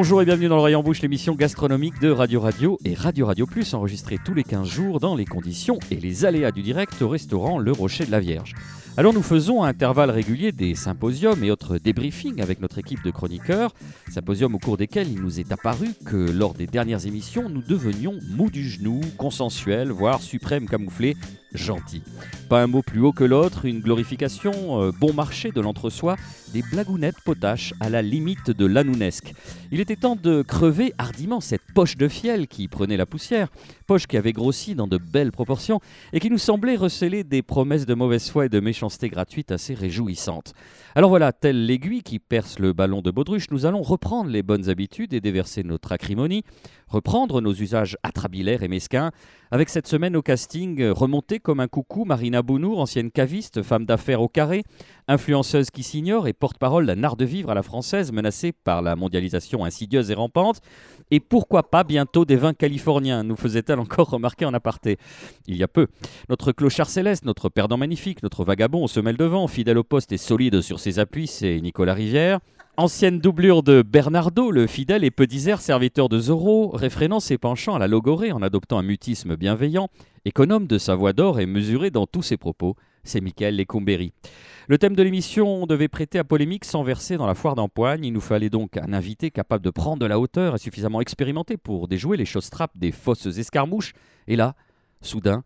Bonjour et bienvenue dans le Rayon Bouche, l'émission gastronomique de Radio Radio et Radio Radio Plus, enregistrée tous les 15 jours dans les conditions et les aléas du direct au restaurant Le Rocher de la Vierge. Alors nous faisons à intervalles réguliers des symposiums et autres débriefings avec notre équipe de chroniqueurs, symposiums au cours desquels il nous est apparu que lors des dernières émissions, nous devenions mous du genou, consensuels, voire suprêmes camouflés, gentils. Pas un mot plus haut que l'autre, une glorification euh, bon marché de l'entre-soi, des blagounettes potaches à la limite de l'anounesque. Il était temps de crever hardiment cette poche de fiel qui prenait la poussière, poche qui avait grossi dans de belles proportions et qui nous semblait receler des promesses de mauvaise foi et de méchanceté gratuite assez réjouissantes. Alors voilà, telle l'aiguille qui perce le ballon de baudruche, nous allons reprendre les bonnes habitudes et déverser notre acrimonie, reprendre nos usages atrabilaires et mesquins, avec cette semaine au casting remontée comme un coucou Marina Bounour, ancienne caviste, femme d'affaires au carré, influenceuse qui s'ignore et porte-parole d'un art de vivre à la française menacée par la mondialisation insidieuse et rampante, et pourquoi pas bientôt des vins californiens, nous faisait-elle encore remarquer en aparté. Il y a peu. Notre clochard céleste, notre perdant magnifique, notre vagabond aux semelles de vent, fidèle au poste et solide sur ses appuis, c'est Nicolas Rivière. Ancienne doublure de Bernardo, le fidèle et peu disert serviteur de Zorro, réfrénant ses penchants à la logorée en adoptant un mutisme bienveillant, économe de sa voix d'or et mesuré dans tous ses propos, c'est Michael Lecombéry. Le thème de l'émission devait prêter à polémique sans verser dans la foire d'empoigne. Il nous fallait donc un invité capable de prendre de la hauteur et suffisamment expérimenté pour déjouer les choses trappes des fausses escarmouches. Et là, soudain,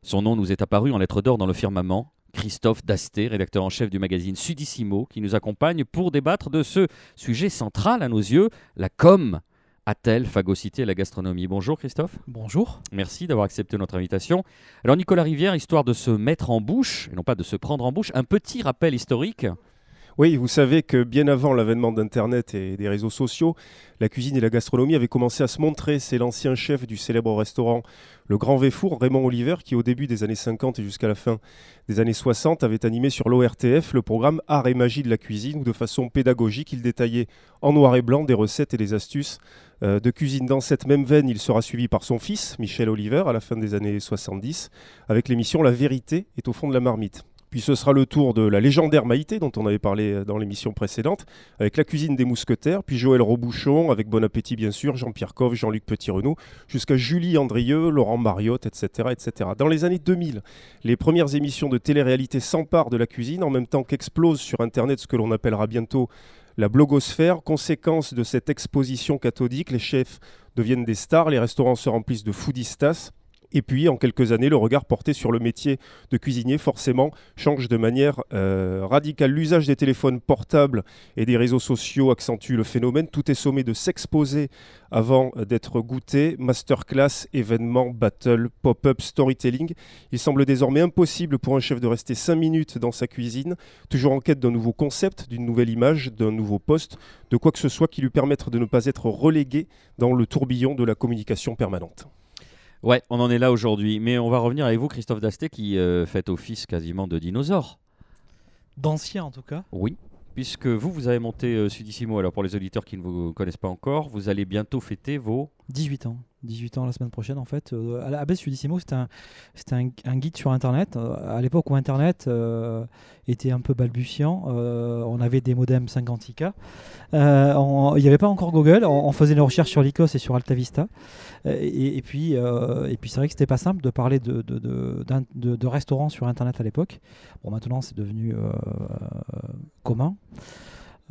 son nom nous est apparu en lettres d'or dans le firmament. Christophe Dasté, rédacteur en chef du magazine Sudissimo, qui nous accompagne pour débattre de ce sujet central à nos yeux, la com. A-t-elle phagocyté la gastronomie? Bonjour Christophe. Bonjour. Merci d'avoir accepté notre invitation. Alors Nicolas Rivière, histoire de se mettre en bouche, et non pas de se prendre en bouche, un petit rappel historique. Oui, vous savez que bien avant l'avènement d'Internet et des réseaux sociaux, la cuisine et la gastronomie avaient commencé à se montrer. C'est l'ancien chef du célèbre restaurant Le Grand Véfour, Raymond Oliver, qui au début des années 50 et jusqu'à la fin des années 60 avait animé sur l'ORTF le programme Art et magie de la cuisine, où de façon pédagogique, il détaillait en noir et blanc des recettes et des astuces euh, de cuisine. Dans cette même veine, il sera suivi par son fils, Michel Oliver, à la fin des années 70, avec l'émission La vérité est au fond de la marmite. Puis ce sera le tour de la légendaire Maïté, dont on avait parlé euh, dans l'émission précédente, avec la cuisine des mousquetaires, puis Joël Robouchon, avec Bon Appétit bien sûr, Jean-Pierre Coff, Jean-Luc Petit-Renaud, jusqu'à Julie Andrieux, Laurent Mariotte, etc., etc. Dans les années 2000, les premières émissions de télé-réalité s'emparent de la cuisine, en même temps qu'explose sur Internet ce que l'on appellera bientôt la blogosphère. Conséquence de cette exposition cathodique, les chefs deviennent des stars, les restaurants se remplissent de foodistas. Et puis, en quelques années, le regard porté sur le métier de cuisinier, forcément, change de manière euh, radicale. L'usage des téléphones portables et des réseaux sociaux accentue le phénomène. Tout est sommé de s'exposer avant d'être goûté. Masterclass, événements, battle, pop-up, storytelling. Il semble désormais impossible pour un chef de rester 5 minutes dans sa cuisine, toujours en quête d'un nouveau concept, d'une nouvelle image, d'un nouveau poste, de quoi que ce soit qui lui permette de ne pas être relégué dans le tourbillon de la communication permanente. Ouais, on en est là aujourd'hui. Mais on va revenir avec vous, Christophe Dasté, qui euh, fait office quasiment de dinosaure. D'ancien en tout cas. Oui, puisque vous, vous avez monté euh, Sudissimo. Alors pour les auditeurs qui ne vous connaissent pas encore, vous allez bientôt fêter vos 18 ans. 18 ans la semaine prochaine en fait. Euh, à Sudissimo, c'était un, un, guide sur Internet. Euh, à l'époque où Internet euh, était un peu balbutiant, euh, on avait des modems 56K. Euh, on- Il n'y avait pas encore Google. On, faisait les recherches sur Lycos et sur AltaVista. Et, et puis, et puis c'est vrai que c'était pas simple de parler de, de, de, de- restaurants sur Internet à l'époque. Bon, maintenant, c'est devenu commun.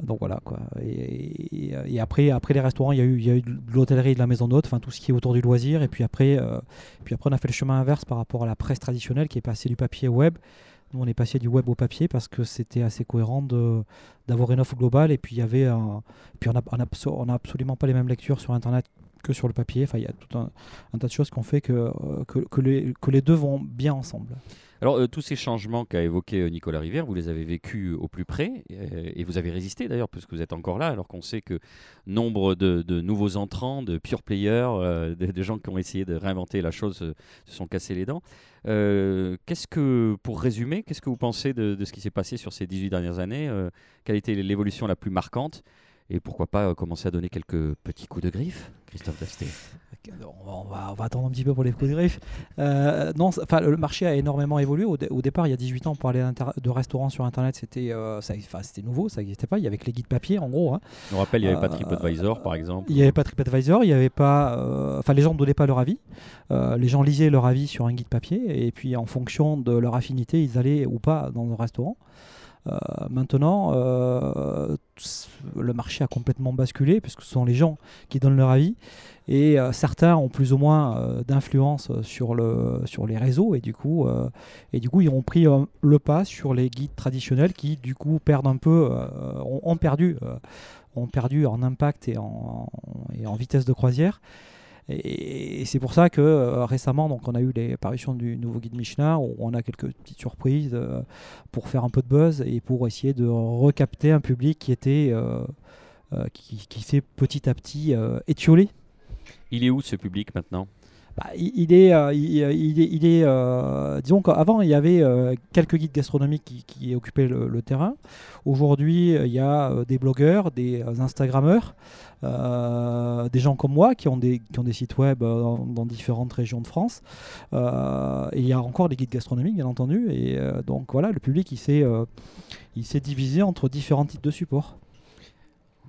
Donc voilà quoi. Et, après, après les restaurants, il y a eu, il y a eu de l'hôtellerie de la maison d'hôte, enfin tout ce qui est autour du loisir. Et puis après, euh, puis après, on a fait le chemin inverse par rapport à la presse traditionnelle qui est passée du papier au web. Nous, on est passé du web au papier parce que c'était assez cohérent d'avoir une offre globale. Et puis il y avait un, puis on a, on a on a absolument pas les mêmes lectures sur Internet que sur le papier. Enfin, il y a tout un, tas de choses qui ont fait que, euh, que, les, deux vont bien ensemble. Alors, euh, tous ces changements qu'a évoqué euh, Nicolas Rivière, vous les avez vécus au plus près et vous avez résisté d'ailleurs, puisque vous êtes encore là, alors qu'on sait que nombre de, nouveaux entrants, de pure players, euh, de, gens qui ont essayé de réinventer la chose se sont cassés les dents. Qu'est-ce que, pour résumer, qu'est-ce que vous pensez de, de ce qui s'est passé sur ces 18 dernières années Quelle a été l'évolution la plus marquante Et pourquoi pas commencer à donner quelques petits coups de griffe, Christophe Dasté on va, on va, attendre un petit peu pour les coups de griffe. Euh, non, enfin, le marché a énormément évolué. Au, départ, il y a 18 ans, pour aller de restaurants sur Internet, c'était euh, c'était nouveau, ça n'existait pas. Il y avait que les guides papier, en gros. Hein. On rappelle, il n'y avait pas TripAdvisor, par exemple. Il n'y avait pas TripAdvisor, il n'y avait pas. Enfin, les gens ne donnaient pas leur avis. les gens lisaient leur avis sur un guide papier, et puis en fonction de leur affinité, ils allaient ou pas dans le restaurant. Euh, maintenant, euh, le marché a complètement basculé puisque ce sont les gens qui donnent leur avis et euh, certains ont plus ou moins d'influence sur, le, sur les réseaux et du coup, et du coup ils ont pris le pas sur les guides traditionnels qui du coup perdent un peu, ont, perdu, ont perdu en impact et en, et en vitesse de croisière. Et, c'est pour ça que euh, récemment, donc, on a eu les parutions du nouveau guide Michelin, où on a quelques petites surprises euh, pour faire un peu de buzz et pour essayer de recapter un public qui était euh, qui, qui s'est petit à petit étiolé. Il est où ce public maintenant? Bah, il, est, il, est, disons qu'avant il y avait quelques guides gastronomiques qui, occupaient le, terrain. Aujourd'hui, il y a des blogueurs, des Instagrammeurs, euh, des gens comme moi qui ont des, sites web euh, dans, différentes régions de France. Euh, et il y a encore des guides gastronomiques, bien entendu. Et donc voilà, le public, il s'est divisé entre différents types de supports.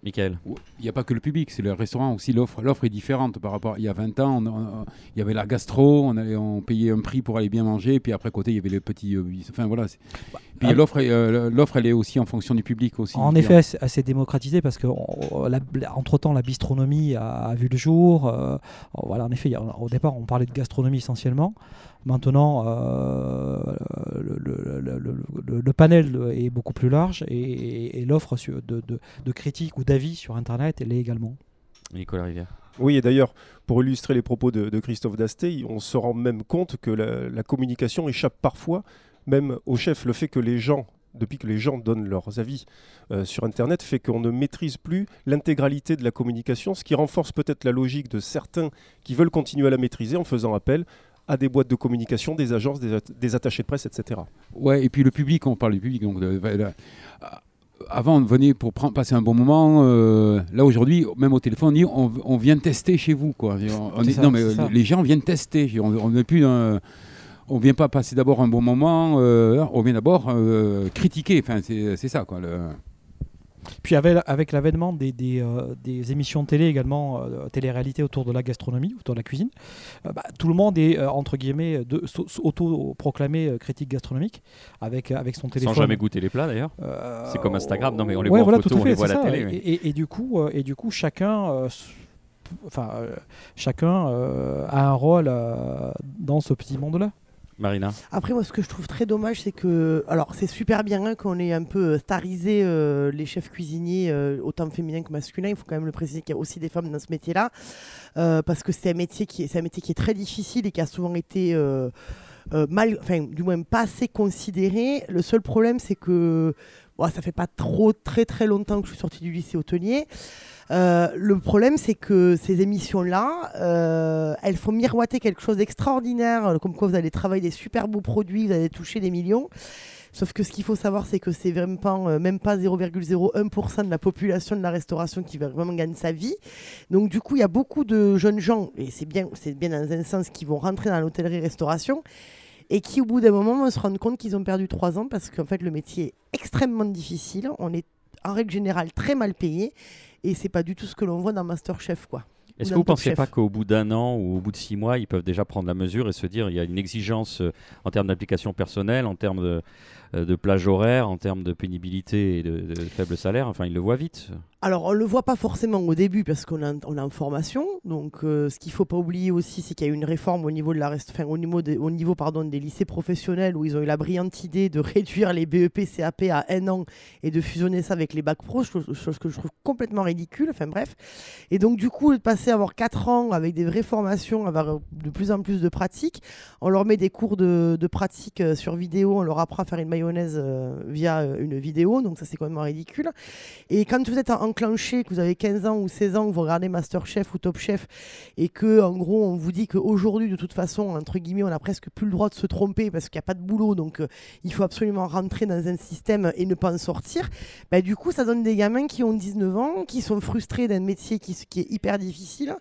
Michael Il n'y a pas que le public, c'est le restaurant aussi. L'offre, l'offre est différente par rapport. Il y a 20 ans, il y avait la gastro, on, on payait un prix pour aller bien manger, puis après côté, il y avait les petits. Euh, enfin voilà. Bah, puis ah. l'offre, euh, l'offre, elle est aussi en fonction du public aussi. En effet, c'est assez démocratisé parce que entre temps, la bistronomie a, vu le jour. Euh, voilà, en effet, au départ, on parlait de gastronomie essentiellement. Maintenant, euh, le, panel est beaucoup plus large et, l'offre de, de, critiques ou d'avis sur Internet, elle est également. Nicolas Rivière. Oui, et d'ailleurs, pour illustrer les propos de, Christophe Dasté, on se rend même compte que la, communication échappe parfois même au chef. Le fait que les gens depuis que les gens donnent leurs avis euh, sur Internet, fait qu'on ne maîtrise plus l'intégralité de la communication, ce qui renforce peut-être la logique de certains qui veulent continuer à la maîtriser en faisant appel à des boîtes de communication, des agences, des, attachés de presse, etc. Ouais, et puis le public, on parle du public, donc avant on venait pour prendre, passer un bon moment. Euh, là aujourd'hui, même au téléphone, on dit on, vient tester chez vous, quoi. On, non, mais les gens viennent tester. On n'est plus on vient pas passer d'abord un bon moment, euh, on vient d'abord euh, critiquer. Enfin, c'est ça, quoi. Le... Puis avec, avec l'avènement des, des, euh, des, émissions de télé également, euh, télé-réalité autour de la gastronomie, autour de la cuisine, euh, bah, tout le monde est, entre guillemets, auto-proclamé critique gastronomique avec, avec son téléphone. Sans jamais goûter les plats d'ailleurs. c'est comme Instagram, non mais on les voit en photo, on les voit à la télé. Et, et, du coup, et du coup chacun enfin, chacun a un rôle dans ce petit monde-là. Marina Après, moi, ce que je trouve très dommage, c'est que. Alors, c'est super bien hein, qu'on ait un peu starisé euh, les chefs cuisiniers, euh, autant féminins que masculins. Il faut quand même le préciser qu'il y a aussi des femmes dans ce métier-là. Euh, parce que c'est un, métier qui est, un métier qui est très difficile et qui a souvent été. mal, enfin, du moins pas assez considéré. Le seul problème, c'est que ça fait pas trop très très longtemps que je suis sortie du lycée hôtelier. Euh, le problème, c'est que ces émissions-là, euh, elles font miroiter quelque chose d'extraordinaire, euh, comme quoi vous allez travailler des super beaux produits, vous allez toucher des millions. Sauf que ce qu'il faut savoir, c'est que c'est vraiment pas, même pas 0,01% de la population de la restauration qui vraiment gagner sa vie. Donc du coup, il y a beaucoup de jeunes gens, et c'est bien, c'est bien dans un sens, qui vont rentrer dans l'hôtellerie-restauration et qui, au bout d'un moment, vont se rendre compte qu'ils ont perdu trois ans parce qu'en fait, le métier est extrêmement difficile. On est en règle générale très mal payé et c'est pas du tout ce que l'on voit dans Masterchef quoi. Est-ce que vous ne pensez pas qu'au bout d'un an ou au bout de six mois, ils peuvent déjà prendre la mesure et se dire il y a une exigence euh, en termes d'application personnelle, en termes de, de plage horaire, en termes de pénibilité et de, faible salaire Enfin, ils le voient vite. Alors, on ne le voit pas forcément au début parce qu'on a en formation. Donc, euh, ce qu'il ne faut pas oublier aussi, c'est qu'il y a eu une réforme au niveau, de la reste, au niveau, au niveau pardon, des lycées professionnels où ils ont eu la brillante idée de réduire les BEP, CAP à un an et de fusionner ça avec les bacs pro, chose, que je trouve complètement ridicule. Enfin, bref. Et donc, du coup, de passer à avoir 4 ans avec des vraies formations, avoir de plus en plus de pratiques, on leur met des cours de, de pratique euh, sur vidéo, on leur apprend à faire une euh, via euh, une vidéo, donc ça c'est même ridicule. Et quand vous êtes enclenché, que vous avez 15 ans ou 16 ans, que vous regardez Masterchef ou Top Chef, et que en gros on vous dit qu'aujourd'hui de toute façon, entre guillemets, on a presque plus le droit de se tromper parce qu'il n'y a pas de boulot, donc il faut absolument rentrer dans un système et ne pas en sortir, bah, du coup ça donne des gamins qui ont 19 ans, qui sont frustrés d'un métier qui est hyper difficile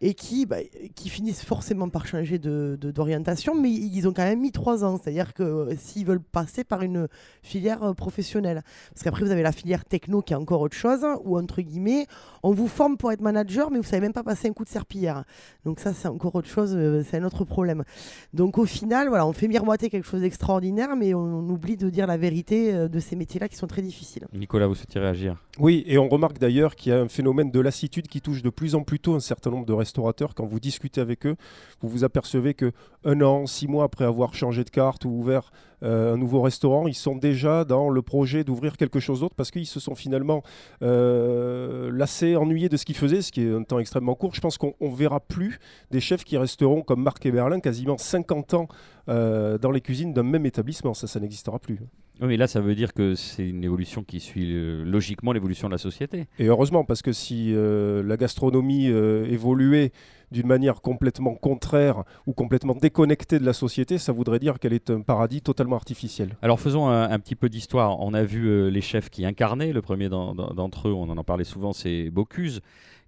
et qui, bah, qui finissent forcément par changer d'orientation, de, mais ils ont quand même mis trois ans. C'est-à-dire que euh, s'ils veulent passer par une filière euh, professionnelle. Parce qu'après, vous avez la filière techno qui est encore autre chose, ou entre guillemets, on vous forme pour être manager, mais vous savez même pas passer un coup de serpillière. Donc ça, c'est encore autre chose, euh, c'est un autre problème. Donc au final, voilà, on fait miroiter quelque chose d'extraordinaire, mais on, oublie de dire la vérité de ces métiers-là qui sont très difficiles. Nicolas, vous souhaitez réagir? Oui, et on remarque d'ailleurs qu'il y a un phénomène de lassitude qui touche de plus en plus tôt un certain nombre de restaurateurs. Quand vous discutez avec eux, vous vous apercevez que un an, six mois après avoir changé de carte ou ouvert euh, un nouveau restaurant, ils sont déjà dans le projet d'ouvrir quelque chose d'autre parce qu'ils se sont finalement euh, lassés, ennuyés de ce qu'ils faisaient, ce qui est un temps extrêmement court. Je pense qu'on ne verra plus des chefs qui resteront comme Marc Eberlin quasiment 50 ans euh, dans les cuisines d'un même établissement. Ça, ça n'existera plus. Oui, mais là, ça veut dire que c'est une évolution qui suit logiquement l'évolution de la société. Et heureusement, parce que si la gastronomie évoluait d'une manière complètement contraire ou complètement déconnectée de la société, ça voudrait dire qu'elle est un paradis totalement artificiel. Alors faisons un, petit peu d'histoire. On a vu euh, les chefs qui incarnaient. Le premier d'entre eux, on en parlait souvent, c'est Bocuse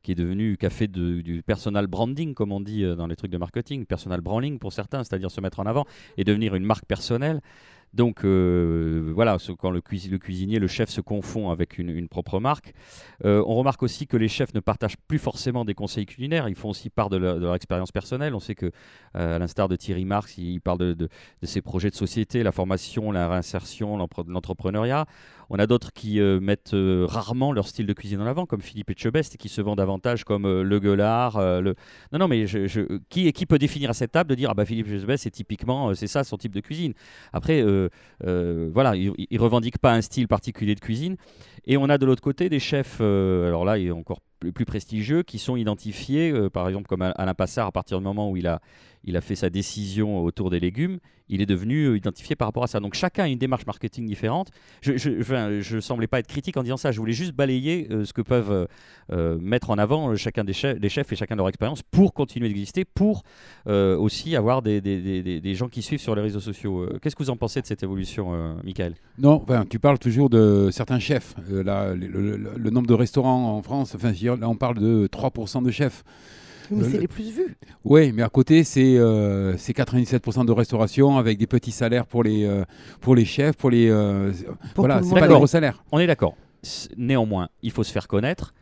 qui est devenu café du personal branding, comme on dit euh, dans les trucs de marketing, personal branding pour certains, c'est-à-dire se mettre en avant et devenir une marque personnelle. Donc euh, voilà, quand le, cuisinier, le chef se confond avec une, propre marque. Euh, on remarque aussi que les chefs ne partagent plus forcément des conseils culinaires, ils font aussi part de leur, expérience personnelle. On sait que, euh, à l'instar de Thierry Marx, il parle de, ses projets de société, la formation, la réinsertion, l'entrepreneuriat. On a d'autres qui mettent rarement leur style de cuisine en avant, comme Philippe Etchebest, qui se vend davantage comme le gueulard. Non, non, mais qui, peut définir à cette table de dire ah bah Philippe Etchebest, c'est typiquement, c'est ça son type de cuisine. Après, euh, voilà, ils, ne revendiquent pas un style particulier de cuisine. Et on a de l'autre côté des chefs, euh, alors là, il est encore plus, prestigieux, qui sont identifiés, euh, par exemple comme Alain Passard, à partir du moment où il a, il a fait sa décision autour des légumes, il est devenu euh, identifié par rapport à ça. Donc chacun a une démarche marketing différente. Je ne semblais pas être critique en disant ça, je voulais juste balayer euh, ce que peuvent mettre en avant chacun des chefs, chefs, et chacun de leur expérience pour continuer d'exister, pour aussi avoir des, des, des, gens qui suivent sur les réseaux sociaux. Qu'est-ce que vous en pensez de cette évolution, Michael? Non, tu parles toujours de certains chefs. Là, le, le, nombre de restaurants en France, enfin, là on parle de 3% de chefs. Mais c'est les plus vus. Oui, mais à côté, c'est 97% euh, de restauration avec des petits salaires pour les, euh, pour les chefs, pour les. Euh, voilà, c'est pas des gros salaires. On est d'accord. Néanmoins, il faut se faire connaître.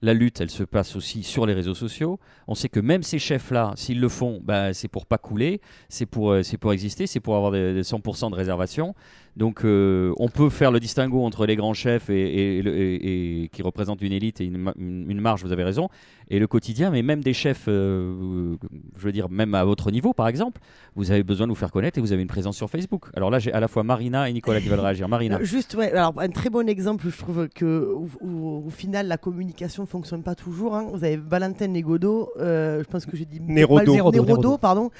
La lutte, elle se passe aussi sur les réseaux sociaux. On sait que même ces chefs-là, s'ils le font, bah, c'est pour pas couler, c'est pour, c'est pour exister, c'est pour avoir des 100% de réservation. Donc euh, on peut faire le distinguo entre les grands chefs et, qui représentent une élite et une, marge, vous avez raison, et le quotidien, mais même des chefs, euh, je veux dire, même à votre niveau par exemple, vous avez besoin de vous faire connaître et vous avez une présence sur Facebook. Alors là, j'ai à la fois Marina et Nicolas qui veulent réagir. Marina. Euh, juste, ouais, alors un très bon exemple, je trouve que au, final, la communication fonctionne pas toujours. Hein. Vous avez Valentin Negodo, je pense que j'ai dit Nerodo, pardon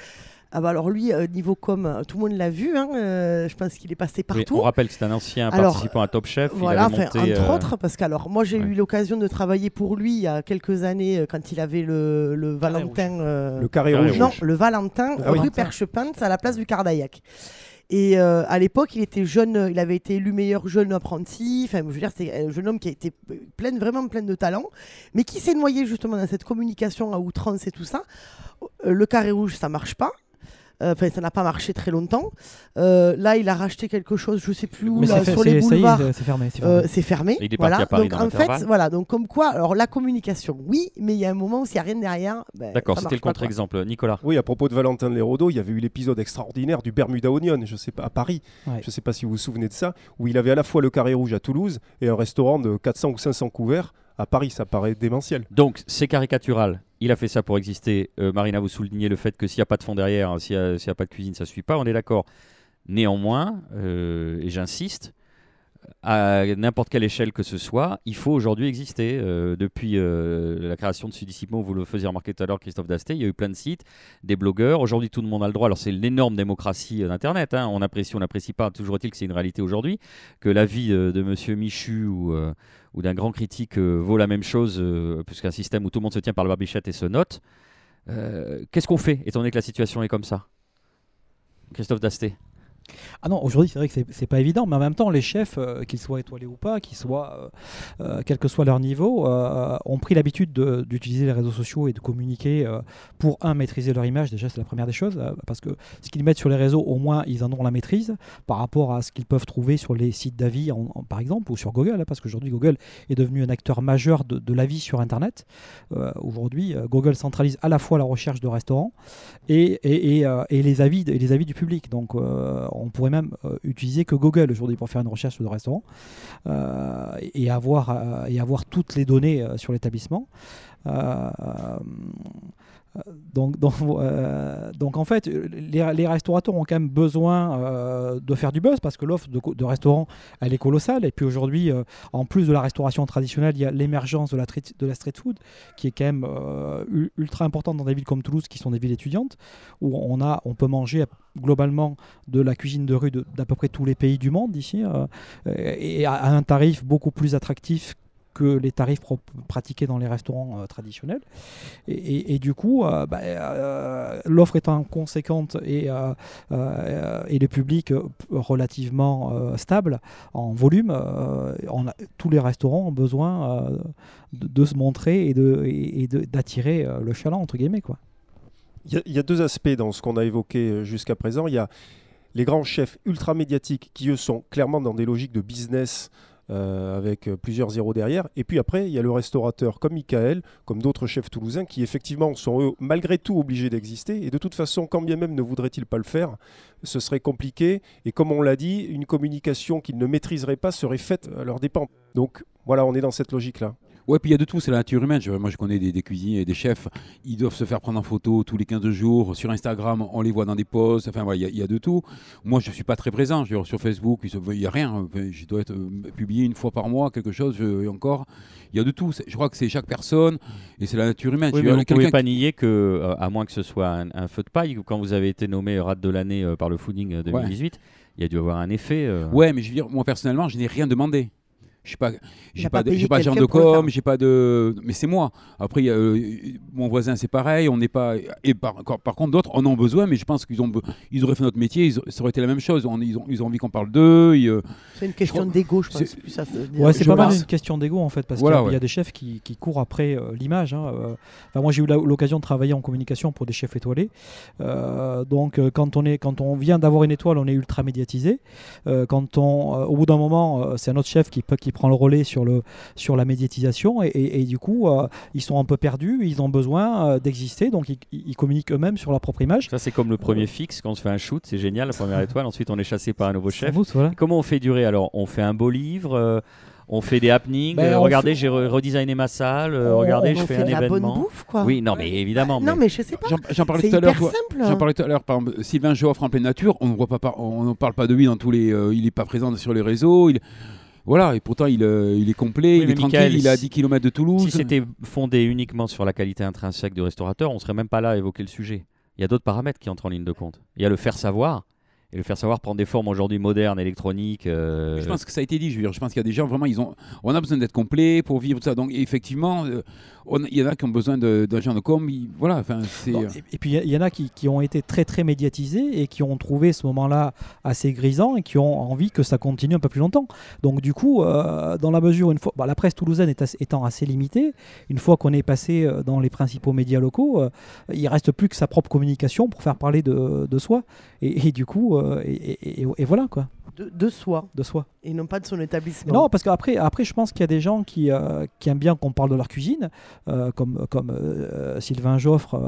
ah bah alors lui, euh, niveau com, euh, tout le monde l'a vu. Hein, euh, je pense qu'il est passé partout. on rappelle que c'est un ancien participant à Top Chef. Voilà, entre autres, parce que alors moi j'ai eu l'occasion de travailler pour lui il y a quelques années quand il avait le, le Valentin. le carré rouge. Non, le Valentin ah rue Perchepinte à la place du Cardaillac. Et à l'époque, il était jeune, il avait été élu meilleur jeune apprenti. Enfin, je veux dire, c'est un jeune homme qui a été plein, vraiment plein de talent, mais qui s'est noyé justement dans cette communication à outrance et tout ça. le carré rouge, ça marche pas. Euh, enfin, ça n'a pas marché très longtemps. Euh, là, il a racheté quelque chose, je sais plus où, là, sur les boulevards. C'est fermé. C'est fermé. Il est voilà. donc en fait, voilà. Donc comme quoi, alors la communication, oui, mais il y a un moment où s'il n'y a rien derrière. Ben, D'accord, c'était le contre-exemple, Nicolas. Oui, à propos de Valentin Lerodo, il y avait eu l'épisode extraordinaire du Bermuda Onion, je sais pas, à Paris. Je ne sais pas si vous vous souvenez de ça, où il avait à la fois le carré rouge à Toulouse et un restaurant de 400 ou 500 couverts à Paris, ça paraît démentiel. Donc c'est caricatural. Il a fait ça pour exister. Euh, Marina, vous soulignez le fait que s'il n'y a pas de fond derrière, s'il n'y a, pas de cuisine, ça ne suit pas. On est d'accord. Néanmoins, euh, et j'insiste, à n'importe quelle échelle que ce soit, il faut aujourd'hui exister. Euh, depuis euh, la création de Sudissimo, vous le faisiez remarquer tout à l'heure, Christophe Dasté, il y a eu plein de sites, des blogueurs. Aujourd'hui, tout le monde a le droit. Alors, c'est l'énorme démocratie euh, d'Internet. Hein. On apprécie, on n'apprécie pas. Toujours est-il que c'est une réalité aujourd'hui, que l'avis de, de Monsieur Michu ou, ou d'un grand critique vaut la même chose, puisqu'un système où tout le monde se tient par le barbichette et se note. Qu'est-ce qu'on fait, étant donné que la situation est comme ça? Christophe Dasté ah non, aujourd'hui, c'est vrai que c'est pas évident, mais en même temps, les chefs, euh, qu'ils soient étoilés ou pas, qu'ils soient, euh, euh, quel que soit leur niveau, ont pris l'habitude d'utiliser les réseaux sociaux et de communiquer pour, un, maîtriser leur image. Déjà, c'est la première des choses, parce que ce qu'ils mettent sur les réseaux, au moins, ils en ont la maîtrise par rapport à ce qu'ils peuvent trouver sur les sites d'avis, par exemple, ou sur Google, hein, parce qu'aujourd'hui, Google est devenu un acteur majeur de, de l'avis sur Internet. aujourd'hui, Google centralise à la fois la recherche de restaurants et, et, et, les, avis, et les avis du public. Donc, on pourrait même euh, utiliser que Google aujourd'hui pour faire une recherche de restaurant euh, et, avoir, euh, et avoir toutes les données sur l'établissement. Donc, euh, donc, en fait, les, restaurateurs ont quand même besoin euh, de faire du buzz parce que l'offre de, restaurants, elle est colossale. Et puis aujourd'hui, euh, en plus de la restauration traditionnelle, il y a l'émergence de la, street food qui est quand même ultra importante dans des villes comme Toulouse, qui sont des villes étudiantes, où on, a, on peut manger globalement de la cuisine de rue d'à peu près tous les pays du monde ici, et à un tarif beaucoup plus attractif que les tarifs pratiqués dans les restaurants euh, traditionnels. Et, du coup, euh, bah, euh, l'offre étant conséquente et, et le public relativement stable en volume, on tous les restaurants ont besoin de, se montrer et d'attirer le chaland, entre guillemets. Quoi. Il y, a deux aspects dans ce qu'on a évoqué jusqu'à présent. Il y a les grands chefs ultra médiatiques qui, eux, sont clairement dans des logiques de business euh, avec euh, plusieurs zéros derrière. Et puis après, il y a le restaurateur comme Michael, comme d'autres chefs toulousains, qui effectivement sont malgré tout obligés d'exister. Et de toute façon, quand bien même ne voudraient-ils pas le faire, ce serait compliqué. Et comme on l'a dit, une communication qu'ils ne maîtriseraient pas serait faite à leurs dépens. Donc voilà, on est dans cette logique-là. Ouais, puis il y a de tout, c'est la nature humaine. moi, je connais des, cuisiniers et des chefs, ils doivent se faire prendre en photo tous les 15 jours. Sur Instagram, on les voit dans des posts. Enfin, voilà, il y, a de tout. Moi, je ne suis pas très présent. Je, sur Facebook, il n'y a rien. je dois être euh, publié une fois par mois, quelque chose, et encore. Il y a de tout. Je crois que c'est chaque personne et c'est la nature humaine. Oui, mais vous ne pouvez pas nier que, euh, à moins que ce soit un, feu de paille, quand vous avez été nommé rat de l'année euh, par le Fooding 2018, il y a dû avoir un effet. Ouais, mais je veux dire, moi personnellement, je n'ai rien demandé. Je pas, j'ai pas, j'ai pas de genre de com, j'ai pas de, mais c'est moi. Après, euh, mon voisin, c'est pareil. On n'est pas. Et par, par contre, d'autres en ont besoin, mais je pense qu'ils ont, ils auraient fait notre métier, ils, ça aurait été la même chose. ils, ont, ils ont envie qu'on parle d'eux. Euh, c'est une question d'ego, je pense. Ça, ouais, c'est pas mal une question d'ego en fait, parce qu'il y, a des chefs qui, qui courent après euh, l'image. Hein, enfin, moi, j'ai eu l'occasion de travailler en communication pour des chefs étoilés. donc, quand on est, quand on vient d'avoir une étoile, on est ultra médiatisé. quand on, au bout d'un moment, c'est un autre chef qui peut, qui prend le relais sur, le, sur la médiatisation et, du coup, euh, ils sont un peu perdus, ils ont besoin euh, d'exister, donc ils, communiquent eux-mêmes sur leur propre image. Ça, c'est comme le premier fixe quand on se fait un shoot, c'est génial, la première étoile, ensuite on est chassé par un nouveau chef. Comment on fait durer alors? On fait un beau livre euh, on fait des happenings. Ben, regardez, j'ai redesigné ma salle. regardez, je fais un événement. Bonne bouffe, quoi. Oui, non, mais évidemment. Non, mais je sais pas. J'en parlais tout à l'heure. J'en parlais tout à l'heure. Par exemple, Sylvain Joffre en pleine nature, on ne voit pas, on ne parle pas de lui dans tous les. il n'est pas présent sur les réseaux. Il, voilà, et pourtant il, euh, il est complet, il est tranquille, il est à 10 km de Toulouse. Si c'était fondé uniquement sur la qualité intrinsèque du restaurateur, on serait même pas là à évoquer le sujet. Il y a d'autres paramètres qui entrent en ligne de compte. Il y a le faire savoir, et le faire savoir prendre des formes aujourd'hui modernes, électroniques. Euh, je pense que ça a été dit. Je, veux dire, je pense qu'il y a des gens vraiment, ils ont, on a besoin d'être complet pour vivre tout ça. Donc effectivement, euh, il y en a qui ont besoin d'agents de, de, com. voilà. Enfin, euh, et, puis il y, en a qui, qui, ont été très très médiatisés et qui ont trouvé ce moment-là assez grisant et qui ont envie que ça continue un peu plus longtemps. Donc du coup, dans la mesure une fois, bah, la presse toulousaine est étant assez limitée, une fois qu'on est passé dans les principaux médias locaux, il reste plus que sa propre communication pour faire parler de, de soi. Et, et, du coup euh, et, voilà quoi. De, soi. De soi. Et non pas de son établissement. Non, parce qu'après, après, je pense qu'il y a des gens qui, euh, qui aiment bien qu'on parle de leur cuisine, euh, comme, comme Sylvain Joffre,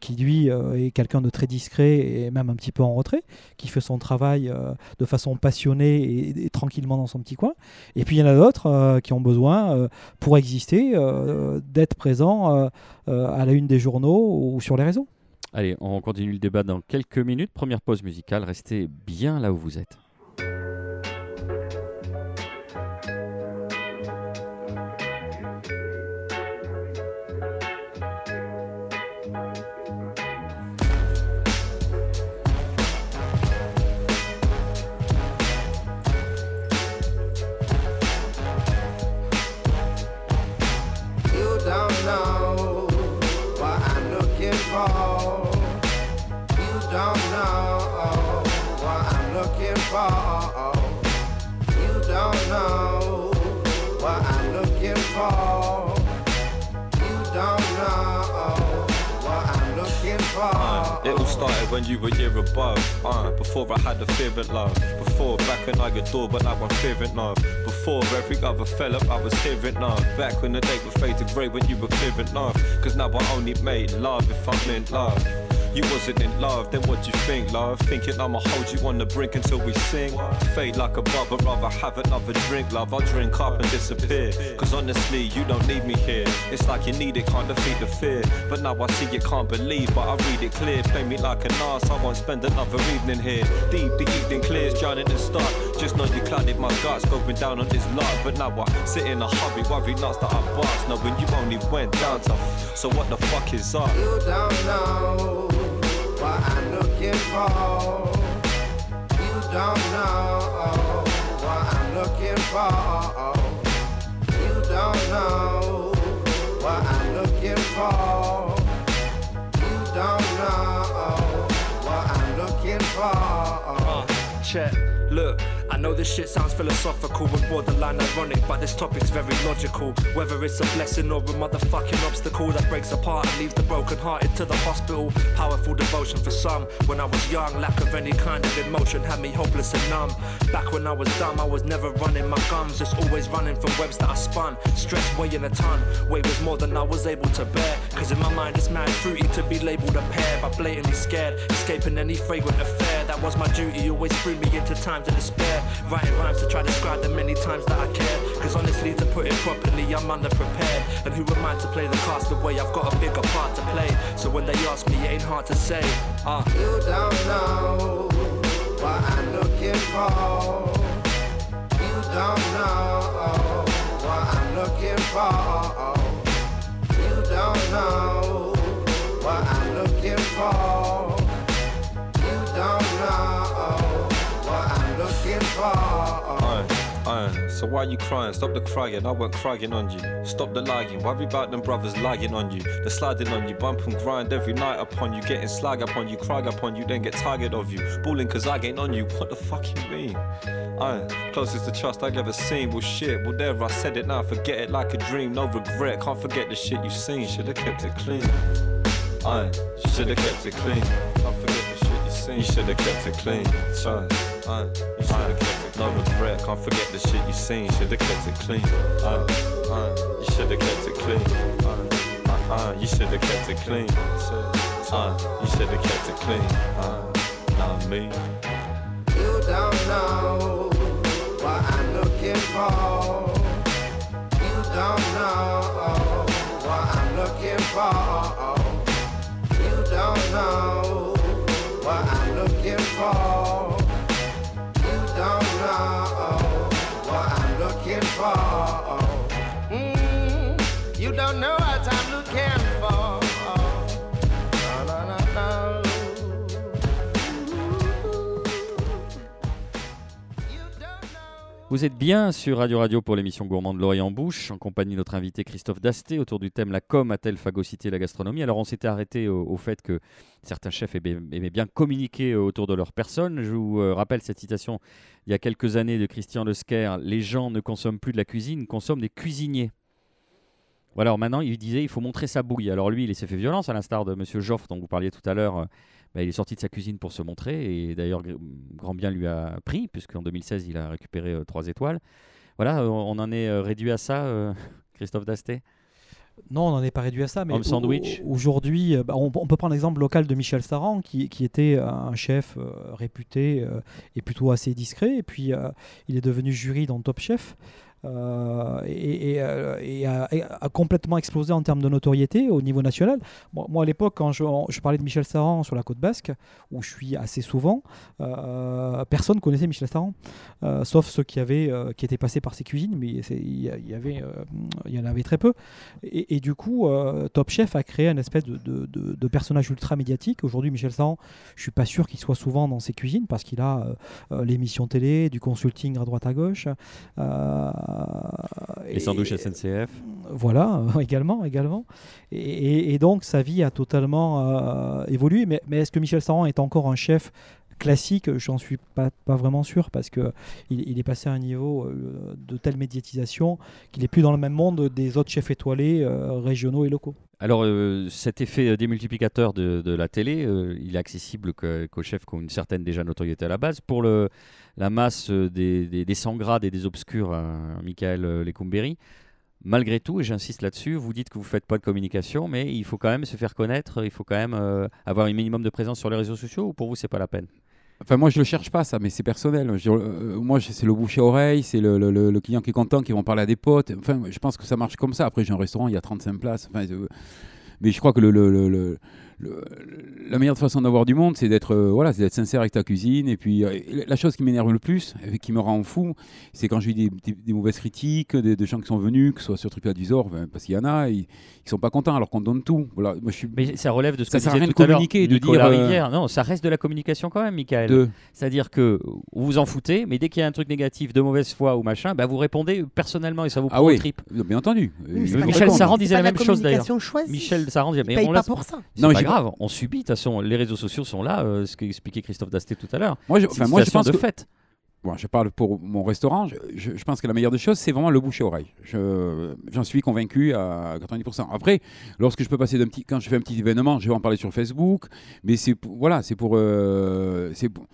qui lui est quelqu'un de très discret et même un petit peu en retrait, qui fait son travail de façon passionnée et, tranquillement dans son petit coin. Et puis il y en a d'autres qui ont besoin, pour exister, d'être présents à la une des journaux ou sur les réseaux. Allez, on continue le débat dans quelques minutes. Première pause musicale, restez bien là où vous êtes. When you were year above. Uh, before I had a of love. Before back when I adored, but now I'm fearing love. Before every other up, I was hearing love. Back when the day would fade to grey when you were clearing love. Cause now I only made love if I'm in love. You wasn't in love, then what you think, love? Thinking I'ma hold you on the brink until we sing. Fade like a bubble, rather have another drink, love. I'll drink up and disappear. Cause honestly, you don't need me here. It's like you need it, can't defeat the fear. But now I see you can't believe, but I read it clear. Play me like an ass, I won't spend another evening here. Deep, the evening clears, drowning in start. Just know you clouded my guts, going down on this lot. But now I sit in a hurry, worry nuts that I bust. Knowing you only went down tough. So what the fuck is up? You don't know I'm looking for. You don't know what I'm looking for. You don't know what I'm looking for. You don't know what I'm looking for. Uh, check, look. I know this shit sounds philosophical and borderline ironic, but this topic's very logical. Whether it's a blessing or a motherfucking obstacle that breaks apart and leaves the brokenhearted to the hospital. Powerful devotion for some. When I was young, lack of any kind of emotion had me hopeless and numb. Back when I was dumb, I was never running my gums, just always running from webs that I spun. Stress weighing a ton, weight was more than I was able to bear. Cause in my mind, it's mad fruity to be labeled a pair, but blatantly scared, escaping any fragrant affair. That was my duty, always threw me into times of despair. Writing rhymes to try to describe the many times that I cared. Cause honestly, to put it properly, I'm underprepared. And who am I to play the cast away? I've got a bigger part to play. So when they ask me, it ain't hard to say. Uh. You don't know what I'm looking for. You don't know what I'm looking for. You don't know Aye. So why you crying? Stop the crying, I weren't crying on you. Stop the lying, worry about them brothers lying on you. They're sliding on you, bump and grind every night upon you. Getting slag upon you, cry upon you, then get tired of you. Balling cause I ain't on you, what the fuck you mean? Aye, closest to trust I've ever seen. Well shit, well there I said it now, forget it like a dream. No regret, can't forget the shit you've seen. Should've kept it clean. Aye, should've kept it clean. Can't forget the shit you've seen. You should've kept it clean. Aye, aye, you should've kept it. No regret, can't forget the shit you seen. Should've kept it clean. Aye, aye, you should've kept it clean. Aye, aye, you should've kept it clean. Aye, you should've kept it clean. Aye, not me. You don't know what I'm looking for. You don't know what I'm looking for. You don't know what I'm looking for. Vous êtes bien sur Radio Radio pour l'émission Gourmand de l'Oreille en Bouche, en compagnie de notre invité Christophe Dasté, autour du thème La com a-t-elle phagocyté la gastronomie? Alors on s'était arrêté au, fait que certains chefs aimaient, aimaient bien communiquer euh, autour de leur personne. Je vous euh, rappelle cette citation il y a quelques années de Christian Lesquer Les gens ne consomment plus de la cuisine, consomment des cuisiniers. Voilà, alors maintenant, il disait il faut montrer sa bouille. Alors lui, il s'est fait violence, à l'instar de Monsieur Joffre, dont vous parliez tout à l'heure. Bah, il est sorti de sa cuisine pour se montrer, et d'ailleurs, gr- grand bien lui a pris, puisqu'en 2016, il a récupéré euh, trois étoiles. Voilà, euh, on en est euh, réduit à ça, euh, Christophe Dasté? Non, on n'en est pas réduit à ça. Mais sandwich. Aujourd'hui, bah, on, peut prendre l'exemple local de Michel Saran, qui, qui était un chef réputé et plutôt assez discret. Et puis, il est devenu jury dans Top Chef. Euh, euh, et a, complètement explosé en termes de notoriété au niveau national. Moi, à l'époque, quand je, parlais de Michel Saran sur la côte basque, où je suis assez souvent, euh, personne connaissait Michel Saran, euh, sauf ceux qui, avaient, euh, qui étaient passés par ses cuisines, mais il y, euh, en avait très peu. Et, du coup, euh, Top Chef a créé un espèce de, personnage ultra médiatique. Aujourd'hui, Michel Saran, je suis pas sûr qu'il soit souvent dans ses cuisines parce qu'il a euh, euh, l'émission télé, du consulting à droite à gauche. euh, Les sandwichs SNCF. voilà, également, également. Et, et- et donc sa vie a totalement euh, évolué. Mais, mais est-ce que Michel Saran est encore un chef classique, j'en suis pas, pas vraiment sûr parce que il, il est passé à un niveau euh, de telle médiatisation qu'il est plus dans le même monde des autres chefs étoilés euh, régionaux et locaux. Alors, euh, cet effet démultiplicateur de, de la télé, il est accessible qu'aux chefs qui ont une certaine déjà notoriété à la base. Pour le, la masse euh, des, des, des sans grades et des obscurs, euh, Michael euh, Lecumberi, malgré tout, et j'insiste là-dessus, vous dites que vous ne faites pas de communication, mais il faut quand même se faire connaître, il faut quand même avoir un minimum de présence sur les réseaux sociaux, ou pour vous, c'est pas la peine? Enfin, moi, je le cherche pas, ça, mais c'est personnel. Moi, c'est le bouche à oreille, c'est le, client qui est content, qui va en parler à des potes. Enfin, je pense que ça marche comme ça. Après, j'ai un restaurant, il y a 35 places. Mais je crois que le, le- la meilleure façon d'avoir du monde, c'est d'être euh, voilà, c'est d'être sincère avec ta cuisine. Et puis, euh, la chose qui m'énerve le plus, et qui me rend fou, c'est quand j'ai des, des- des mauvaises critiques, des, des gens qui sont venus, que ce soit sur TripAdvisor, enfin, parce qu'il y en a, ils, ils sont pas contents alors qu'on donne tout. Voilà, moi, je suis Mais ça relève de ce Ça que sert rien de tout l'heure communiquer, de dire, euh. Non, ça reste de la communication quand même, Michael. de. C'est-à-dire que vous vous en foutez, mais dès qu'il y a un truc négatif, de mauvaise foi ou machin, bah vous répondez personnellement et ça vous prend Ah oui, trip. bien entendu. Oui, mais Michel. Saran disait la même chose, d'ailleurs. Michel Saran disait, mais on pas pour ça. Non, j'ai- grave, on subit. De toute façon, les réseaux sociaux sont là, euh, ce qu'expliquait Christophe Dasté tout à l'heure. Moi, je, enfin, moi, je pense de que fait. Bon, je parle pour mon restaurant. Je, je- je pense que la meilleure des choses, c'est vraiment le bouche à oreille. Je- J'en suis convaincu à 90%. Après, lorsque je peux passer d'un petit, quand je fais un petit événement, je vais en parler sur Facebook. Mais c'est voilà, c'est pour, euh, c'est pour,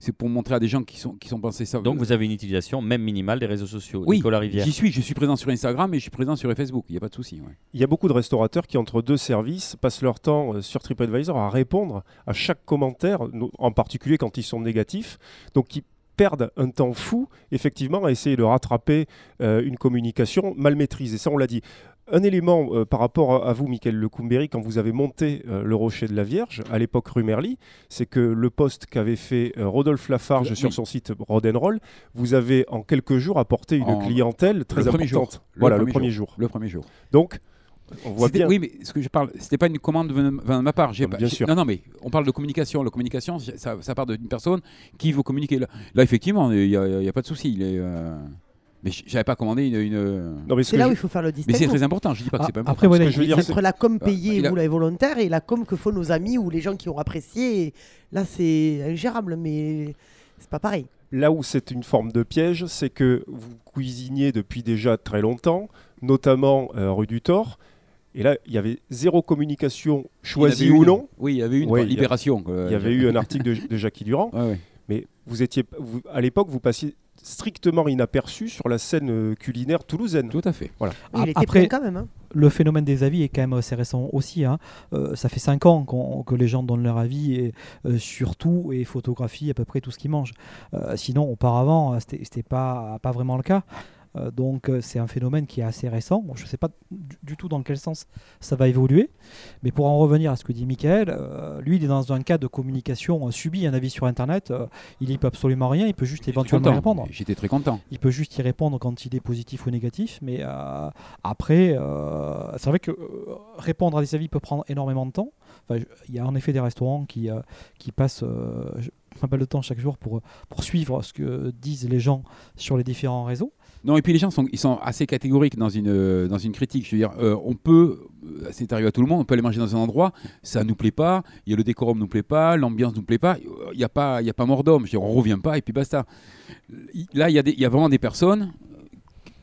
c'est pour montrer à des gens qui sont qui sont pensés ça. Donc vous avez une utilisation même minimale des réseaux sociaux. oui, Nicolas Rivière. j'y suis. Je suis présent sur Instagram et je suis présent sur Facebook. Il n'y a pas de souci. ouais. Il y a beaucoup de restaurateurs qui, entre deux services, passent leur temps euh, sur TripAdvisor à répondre à chaque commentaire, en particulier quand ils sont négatifs. Donc, ils perdent un temps fou, effectivement, à essayer de rattraper euh, une communication mal maîtrisée. Ça, on l'a dit. Un élément euh, par rapport à, à vous, Michael Lecumberi, quand vous avez monté euh, le Rocher de la Vierge, à l'époque rue Merly, c'est que le poste qu'avait fait euh, Rodolphe Lafarge Oui. sur son site Rodenroll, vous avez en quelques jours apporté une En- clientèle très le premier importante. jour. Le Voilà, le premier premier jour. Le premier jour. Donc, on voit bien. Oui, mais ce que je parle, c'était pas une commande venant de ma part. J'ai Non, pas- bien sûr. Non, non, mais on parle de communication. La communication, ça, ça part d'une personne qui veut communiquer. Là, là, effectivement, il n'y a, il y a pas de souci. Il est, Mais j'avais pas commandé une. une- Non, mais ce C'est là je- où il faut faire le Mais c'est distinguo. très important. Je dis pas que Ah, c'est pas après, important. voilà, Ce que je veux dire, entre la com Ah, payée il a- ou la volontaire et la com que font nos amis ou les gens qui ont apprécié. Là, c'est ingérable, mais c'est pas pareil. Là où c'est une forme de piège, c'est que vous cuisiniez depuis déjà très longtemps, notamment euh, rue du Thor. Et là, il y avait zéro communication choisie ou une. non. Oui, il y avait une. Ouais, quoi, il y a- Libération. Il y avait eu un article de, de Jackie Durand, Ouais, ouais. mais vous étiez, vous- à l'époque, vous passiez strictement inaperçu sur la scène euh, culinaire toulousaine. Tout à fait. Il était après- plein quand même. hein. le phénomène des avis est quand même assez récent aussi. hein. Euh, ça fait 5 ans qu'on- que les gens donnent leur avis et, euh, sur tout et photographient à peu près tout ce qu'ils mangent. Euh, sinon, auparavant, c'était c'était pas, pas vraiment le cas. Euh, donc euh, c'est un phénomène qui est assez récent. Bon, je ne sais pas du, du tout dans quel sens ça va évoluer. Mais pour en revenir à ce que dit Michael, euh, lui il est dans un cas de communication subit un avis sur Internet. euh, il n'y peut absolument rien. Il peut juste éventuellement y répondre. J'étais très content. Il peut juste y répondre quand il est positif ou négatif, mais après, c'est vrai que répondre à des avis peut prendre énormément de temps. Enfin, il y a en effet des restaurants qui, qui passent pas mal de temps chaque jour pour, pour suivre ce que disent les gens sur les différents réseaux. Non, et puis les gens sont, ils sont assez catégoriques dans une, euh, dans une critique. Je veux dire, euh, on peut, euh, c'est arrivé à tout le monde, on peut aller manger dans un endroit, ça nous plaît pas, il y a le décorum nous plaît pas, l'ambiance nous plaît pas, il n'y a pas, il a pas mort d'homme. Je veux dire, on revient pas et puis basta. Là, il y, a des- y a vraiment des personnes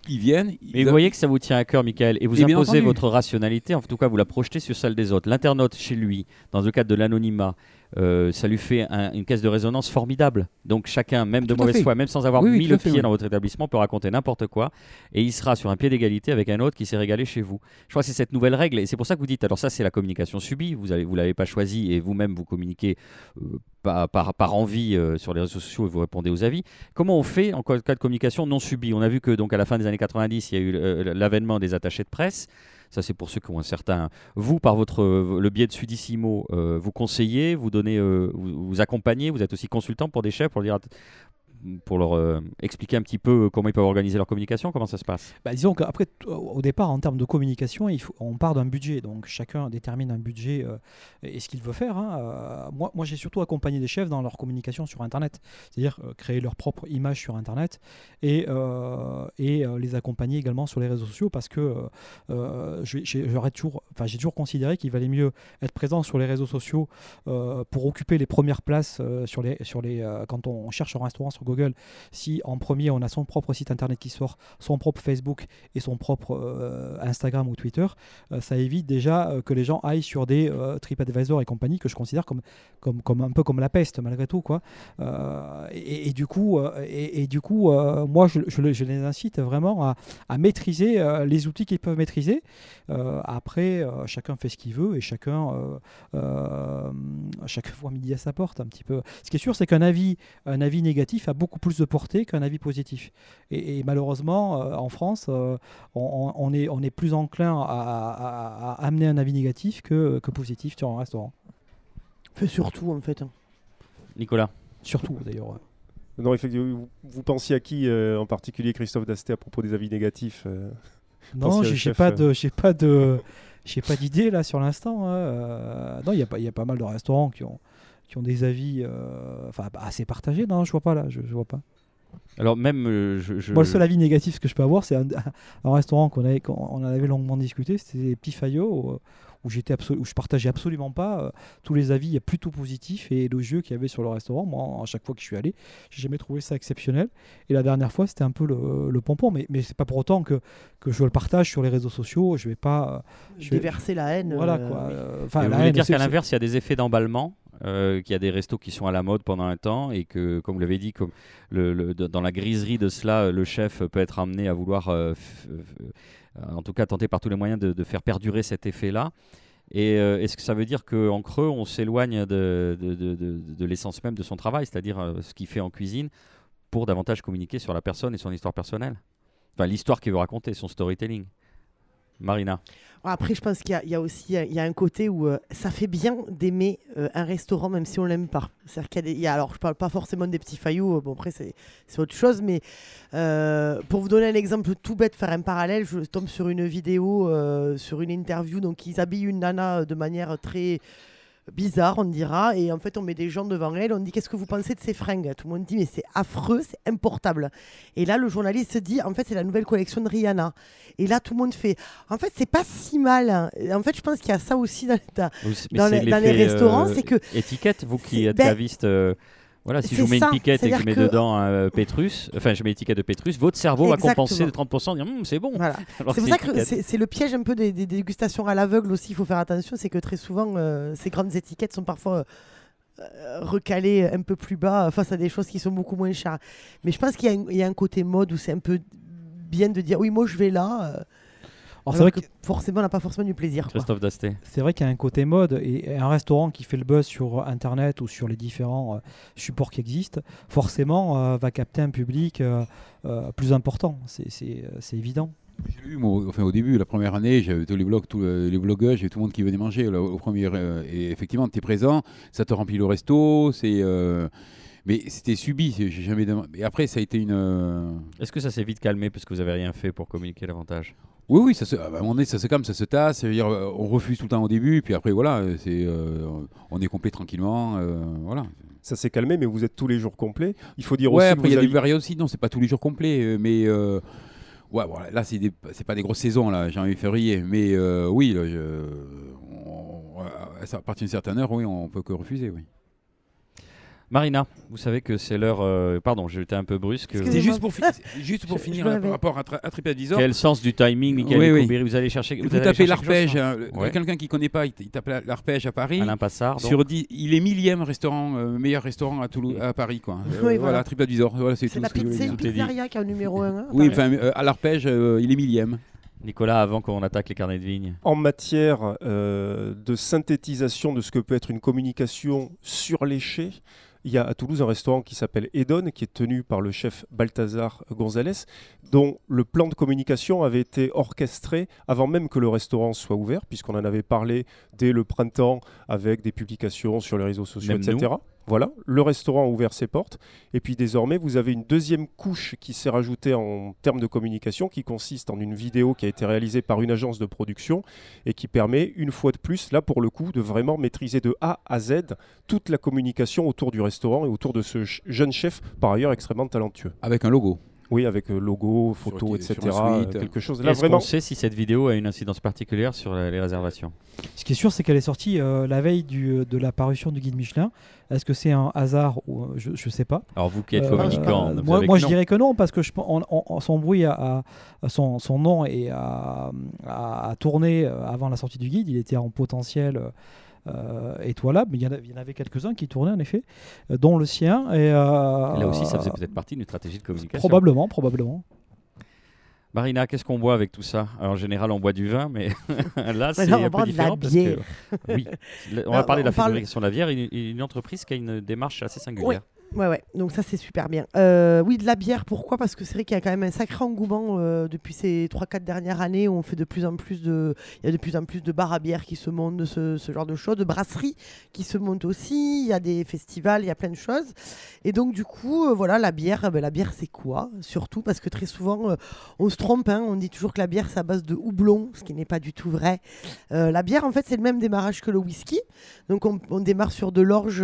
qui viennent. Mais vous voyez que ça vous tient à cœur, Michael, et vous Et bien imposez votre rationalité, en tout cas vous la projetez sur celle des autres. L'internaute chez lui, dans le cadre de l'anonymat, euh, ça lui fait un- une caisse de résonance formidable. Donc chacun, même de Tout mauvaise foi, même sans avoir Oui, mis le fait, pied oui. dans votre établissement, peut raconter n'importe quoi, et il sera sur un pied d'égalité avec un autre qui s'est régalé chez vous. Je crois que c'est cette nouvelle règle, et c'est pour ça que vous dites, alors ça c'est la communication subie, vous ne vous l'avez pas choisi, et vous-même vous communiquez euh, par, par, par envie euh, sur les réseaux sociaux et vous répondez aux avis. Comment on fait en cas de communication non subie? On a vu que donc à la fin des années 90, il y a eu l'avènement des attachés de presse. Ça, c'est pour ceux qui ont un certain. Vous, par votre euh, le biais de Sudissimo, euh, vous conseillez, vous donnez, euh, vous, vous accompagnez, vous êtes aussi consultant pour des chefs pour dire pour leur euh, expliquer un petit peu comment ils peuvent organiser leur communication Comment ça se passe? Bah, Disons qu'après, au départ, en termes de communication, on part d'un budget. Donc chacun détermine un budget euh, et ce qu'il veut faire. hein. Euh, moi, j'ai surtout accompagné des chefs dans leur communication sur Internet. C'est-à-dire euh, créer leur propre image sur Internet et, euh, euh, les accompagner également sur les réseaux sociaux parce que euh, euh, j'ai- toujours, considéré qu'il valait mieux être présent sur les réseaux sociaux euh, pour occuper les premières places euh, sur les, euh, quand on cherche un restaurant sur Google. Si en premier on a son propre site internet qui sort, son propre Facebook et son propre euh, Instagram ou Twitter, euh, ça évite déjà euh, que les gens aillent sur des TripAdvisor et compagnie que je considère comme, comme, comme un peu comme la peste malgré tout quoi. Et, du coup, et, du coup, moi je, je le- je les incite vraiment à, à maîtriser les outils qu'ils peuvent maîtriser. Après, chacun fait ce qu'il veut et chacun, chacun voit midi à sa porte un petit peu. Ce qui est sûr, c'est qu'un avis, un avis négatif a beaucoup plus de portée qu'un avis positif. Et, et malheureusement, euh, en France, euh, on, on est, on est plus enclin à, à- à amener un avis négatif que, que positif sur un restaurant. Fait surtout en fait. hein. Nicolas Surtout d'ailleurs. Non, effectivement, vous, vous pensiez à qui euh, en particulier, Christophe Dasté, à propos des avis négatifs euh Non, j'ai pas de, j'ai pas de, j'ai pas d'idée là sur l'instant. hein. Euh, non, il y a pas, il y a pas mal de restaurants qui ont, qui ont des avis, euh, enfin assez partagés. Non, je vois pas là, je, je vois pas. Alors même, euh, je, je- Moi, le seul avis négatif que je peux avoir, c'est un, un restaurant qu'on avait, on avait longuement discuté, c'était les Petits Fayot, où, où j'étais où je partageais absolument pas euh, tous les avis plutôt positifs et élogieux qu'il y avait sur le restaurant. Moi, à chaque fois que je suis allé, j'ai jamais trouvé ça exceptionnel. Et la dernière fois, c'était un peu le, le pompon, mais, mais c'est pas pour autant que, que je le partage sur les réseaux sociaux. Je vais pas. euh, je vais- Déverser la haine. Voilà euh, quoi. oui. euh, Enfin, la haine, dire qu'à l'inverse, il y a des effets d'emballement, euh, qu'il y a des restos qui sont à la mode pendant un temps et que, comme vous l'avez dit, comme le, le- de- dans la griserie de cela, le chef peut être amené à vouloir, euh, en tout cas, tenter par tous les moyens de, faire perdurer cet effet-là. Et euh, est-ce que ça veut dire qu'en creux, on s'éloigne de l'essence même de son travail, c'est-à-dire euh, ce qu'il fait en cuisine, pour davantage communiquer sur la personne et son histoire personnelle? Enfin, l'histoire qu'il veut raconter, son storytelling. Marina. Après, je pense qu'il y a- aussi il y a un côté où euh, ça fait bien d'aimer euh, un restaurant même si on l'aime pas. C'est-à-dire qu'il y a alors je parle pas forcément des petits faillots, euh, bon après c'est autre chose, mais pour vous donner un exemple tout bête, faire un parallèle, je tombe sur une vidéo, sur une interview, donc ils habillent une nana de manière très bizarre, on dira, et en fait on met des gens devant elle, on dit qu'est-ce que vous pensez de ces fringues? Tout le monde dit mais c'est affreux, c'est importable. Et là le journaliste se dit en fait c'est la nouvelle collection de Rihanna. Et là tout le monde fait en fait c'est pas si mal. En fait je pense qu'il y a ça aussi dans, les- dans les l'effet, restaurants, c'est que- Étiquette, vous qui êtes ben, caviste, euh, voilà, si je vous mets ça, une piquette et que je mets que- dedans un euh, Pétrus, enfin je mets l'étiquette de Pétrus, votre cerveau va compenser de Exactement. 30% et dire Hum, c'est bon. Voilà. C'est pour ça que c'est le piège un peu des, des dégustations à l'aveugle aussi. Il faut faire attention, c'est que très souvent euh, ces grandes étiquettes sont parfois euh, recalées un peu plus bas face à des choses qui sont beaucoup moins chères. Mais je pense qu'il y, y a un côté mode où c'est un peu bien de dire oui moi je vais là. Euh, Alors, c'est vrai que forcément on n'a pas forcément du plaisir. quoi. Christophe Dasté. C'est vrai qu'il y a un côté mode et et un restaurant qui fait le buzz sur Internet ou sur les différents euh, supports qui existent, forcément euh, va capter un public euh, euh, plus important. C'est- euh, évident. J'ai eu, moi, enfin, au début, la première année, j'avais tous les blogs, tous euh, les blogueurs, j'ai tout le monde qui venait manger là, au premier. euh, et effectivement, tu es présent, ça te remplit le resto, c'est. euh, mais c'était subi, c'est- j'ai jamais demandé. Et après, ça a été une. euh, Est-ce que ça s'est vite calmé parce que vous avez rien fait pour communiquer davantage? Oui, oui, ça se, à un moment donné, ça se calme, ça se tasse. ça veut dire, euh, on refuse tout le temps au début, puis après, voilà, euh, c'est, euh, on est complet tranquillement. euh, voilà. Ça s'est calmé, mais vous êtes tous les jours complets. Il faut dire Ouais, aussi après, il y a des périodes aussi. Non, c'est pas tous les jours complets, euh, mais. euh, ouais, voilà, là, c'est, des- c'est pas des grosses saisons, là, janvier, février. Mais euh, oui, là, je- on- à partir d'une certaine heure, oui, on peut que refuser, oui. Marina, vous savez que c'est l'heure. euh, pardon, j'ai été un peu brusque. C'est juste pour, fi- juste pour Je- finir je là, l'avais. par rapport à, Tra- à TripAdvisor. Quel sens du timing, Michael Oui, Vous allez chercher. Vous, allez tapez chercher quelque l'arpège. hein, Ouais. Quelqu'un qui connaît pas, il, il tape la- l'arpège à Paris. Alain Passard. donc. Sur 10, il est millième restaurant, euh, meilleur restaurant à, Toulouse, à Paris. Quoi. Euh, voilà. voilà, TripAdvisor. Voilà, c'est C'est tout la ce que je pizza- voulais c'est dire. une est dit. pizzeria qui est en numéro 1. Oui, enfin, euh, à l'arpège, euh, il est millième. Nicolas, avant qu'on attaque les carnets de vigne. En matière euh, de synthétisation de ce que peut être une communication sur l'éché, il y a à Toulouse un restaurant qui s'appelle Edon, qui est tenu par le chef Balthazar González, dont le plan de communication avait été orchestré avant même que le restaurant soit ouvert, puisqu'on en avait parlé dès le printemps avec des publications sur les réseaux sociaux, Même etc. Voilà, le restaurant a ouvert ses portes. Et puis désormais, vous avez une deuxième couche qui s'est rajoutée en termes de communication, qui consiste en une vidéo qui a été réalisée par une agence de production et qui permet, une fois de plus, là pour le coup, de vraiment maîtriser de A à Z toute la communication autour du restaurant et autour de ce jeune chef, par ailleurs extrêmement talentueux. Avec un logo. Oui, avec euh, logo, photo, sur etc. suite. euh, quelque chose. Là, Est-ce vraiment, qu'on sait si cette vidéo a une incidence particulière sur la- les réservations? Ce qui est sûr, c'est qu'elle est sortie euh, la veille du- de la parution du guide Michelin. Est-ce que c'est un hasard ou euh, je, je sais pas. Alors vous qui êtes Euh, communicant, euh, moi, moi je dirais que non parce que je, on- on- son bruit a, a- a son, son nom et a, a- a tourné euh, avant la sortie du guide. Il était en potentiel euh, euh, étoilable, mais il y, en avait quelques-uns qui tournaient en effet, euh, dont le sien. Et, euh, Et Là aussi, ça faisait peut-être partie d'une stratégie de communication. Probablement, probablement. Marina, qu'est-ce qu'on boit avec tout ça? Alors, En général, on boit du vin, mais là, c'est un boit peu de la différent. parce bière. que- Oui, on va parler de la parle- fabrication de la bière, une, une entreprise qui a une démarche assez singulière. Ouais, ouais, donc ça c'est super bien. Euh, oui, de la bière, pourquoi? Parce que c'est vrai qu'il y a quand même un sacré engouement euh, depuis ces 3-4 dernières années où on fait de plus en plus de. Il y a de plus en plus de bars à bière qui se montent, de ce, genre de choses, de brasseries qui se montent aussi, il y a des festivals, il y a plein de choses. Et donc, du coup, euh, voilà, la bière, ben, la bière c'est quoi? Surtout parce que très souvent on se trompe, hein, on dit toujours que la bière c'est à base de houblon, ce qui n'est pas du tout vrai. La bière, en fait, c'est le même démarrage que le whisky. Donc, on, on démarre sur de l'orge.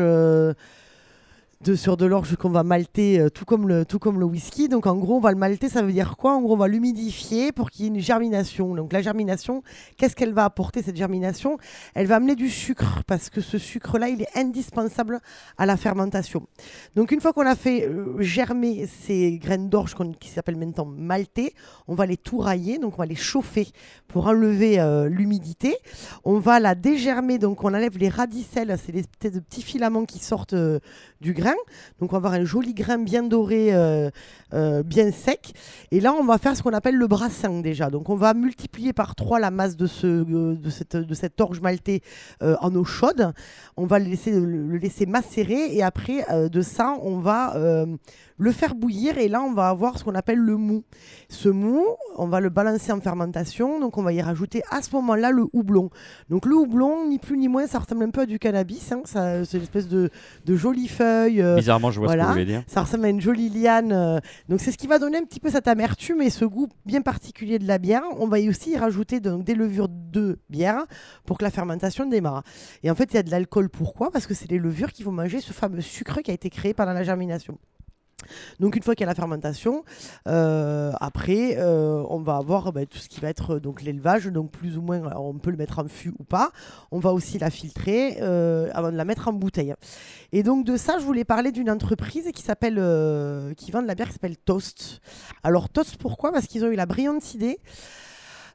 De, sur de l'orge qu'on va malter euh, tout, comme le, tout comme le whisky. Donc en gros, on va le malter, ça veut dire quoi? En gros, on va l'humidifier pour qu'il y ait une germination. Donc la germination, qu'est-ce qu'elle va apporter cette germination? Elle va amener du sucre parce que ce sucre-là, il est indispensable à la fermentation. Donc une fois qu'on a fait euh, germer ces graines d'orge qui s'appellent maintenant maltées, on va les tourailler, donc on va les chauffer pour enlever euh, l'humidité. On va la dégermer, donc on enlève les radicelles, c'est les petits filaments qui sortent du grain. Donc on va avoir un joli grain bien doré, euh, euh, bien sec. Et là, on va faire ce qu'on appelle le brassin déjà. Donc on va multiplier par 3 la masse euh, de, cette, de cette orge maltée en eau chaude. On va le laisser, macérer et après de ça, on va le faire bouillir et là, on va avoir ce qu'on appelle le mou. Ce mou, on va le balancer en fermentation. Donc on va y rajouter à ce moment-là le houblon. Donc le houblon, ni plus ni moins, ça ressemble un peu à du cannabis. hein. Ça- C'est une espèce de, de jolies feuilles. euh, Bizarrement, je vois ce que vous voulez dire. ça ressemble à une jolie liane. euh, donc c'est ce qui va donner un petit peu cette amertume et ce goût bien particulier de la bière. On va y aussi y rajouter donc, des levures de bière pour que la fermentation démarre. Et en fait, il y a de l'alcool. Pourquoi? Parce que c'est les levures qui vont manger ce fameux sucre qui a été créé pendant la germination. Donc une fois qu'il y a la fermentation, euh, après euh, on va avoir ben, tout ce qui va être euh, donc l'élevage, donc plus ou moins on peut le mettre en fût ou pas. On va aussi la filtrer avant de la mettre en bouteille. Et donc de ça, je voulais parler d'une entreprise qui s'appelle, qui vend de la bière qui s'appelle Toast. Alors Toast, pourquoi? Parce qu'ils ont eu la brillante idée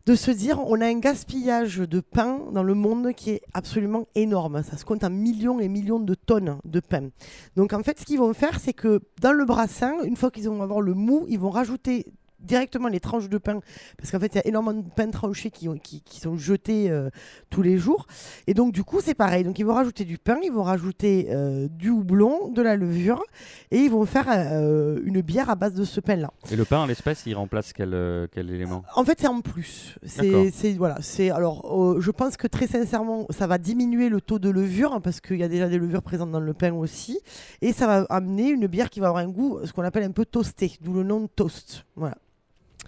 de se dire on a un gaspillage de pain dans le monde qui est absolument énorme. Ça se compte en millions et millions de tonnes de pain. Donc en fait, ce qu'ils vont faire, c'est que dans le brassin, une fois qu'ils vont avoir le mou, ils vont rajouter directement les tranches de pain, parce qu'en fait, il y a énormément de pain tranché qui, ont- qui, qui sont jetés euh, tous les jours. Et donc, du coup, c'est pareil. Donc, ils vont rajouter du pain, ils vont rajouter euh, du houblon, de la levure, et ils vont faire euh, une bière à base de ce pain-là. Et le pain, en l'espèce, il remplace quel, quel élément? En fait, c'est en plus. C'est, voilà, c'est alors. je pense que très sincèrement, ça va diminuer le taux de levure hein, parce qu'il y a déjà des levures présentes dans le pain aussi, et ça va amener une bière qui va avoir un goût, ce qu'on appelle un peu toasté, d'où le nom de toast. Voilà.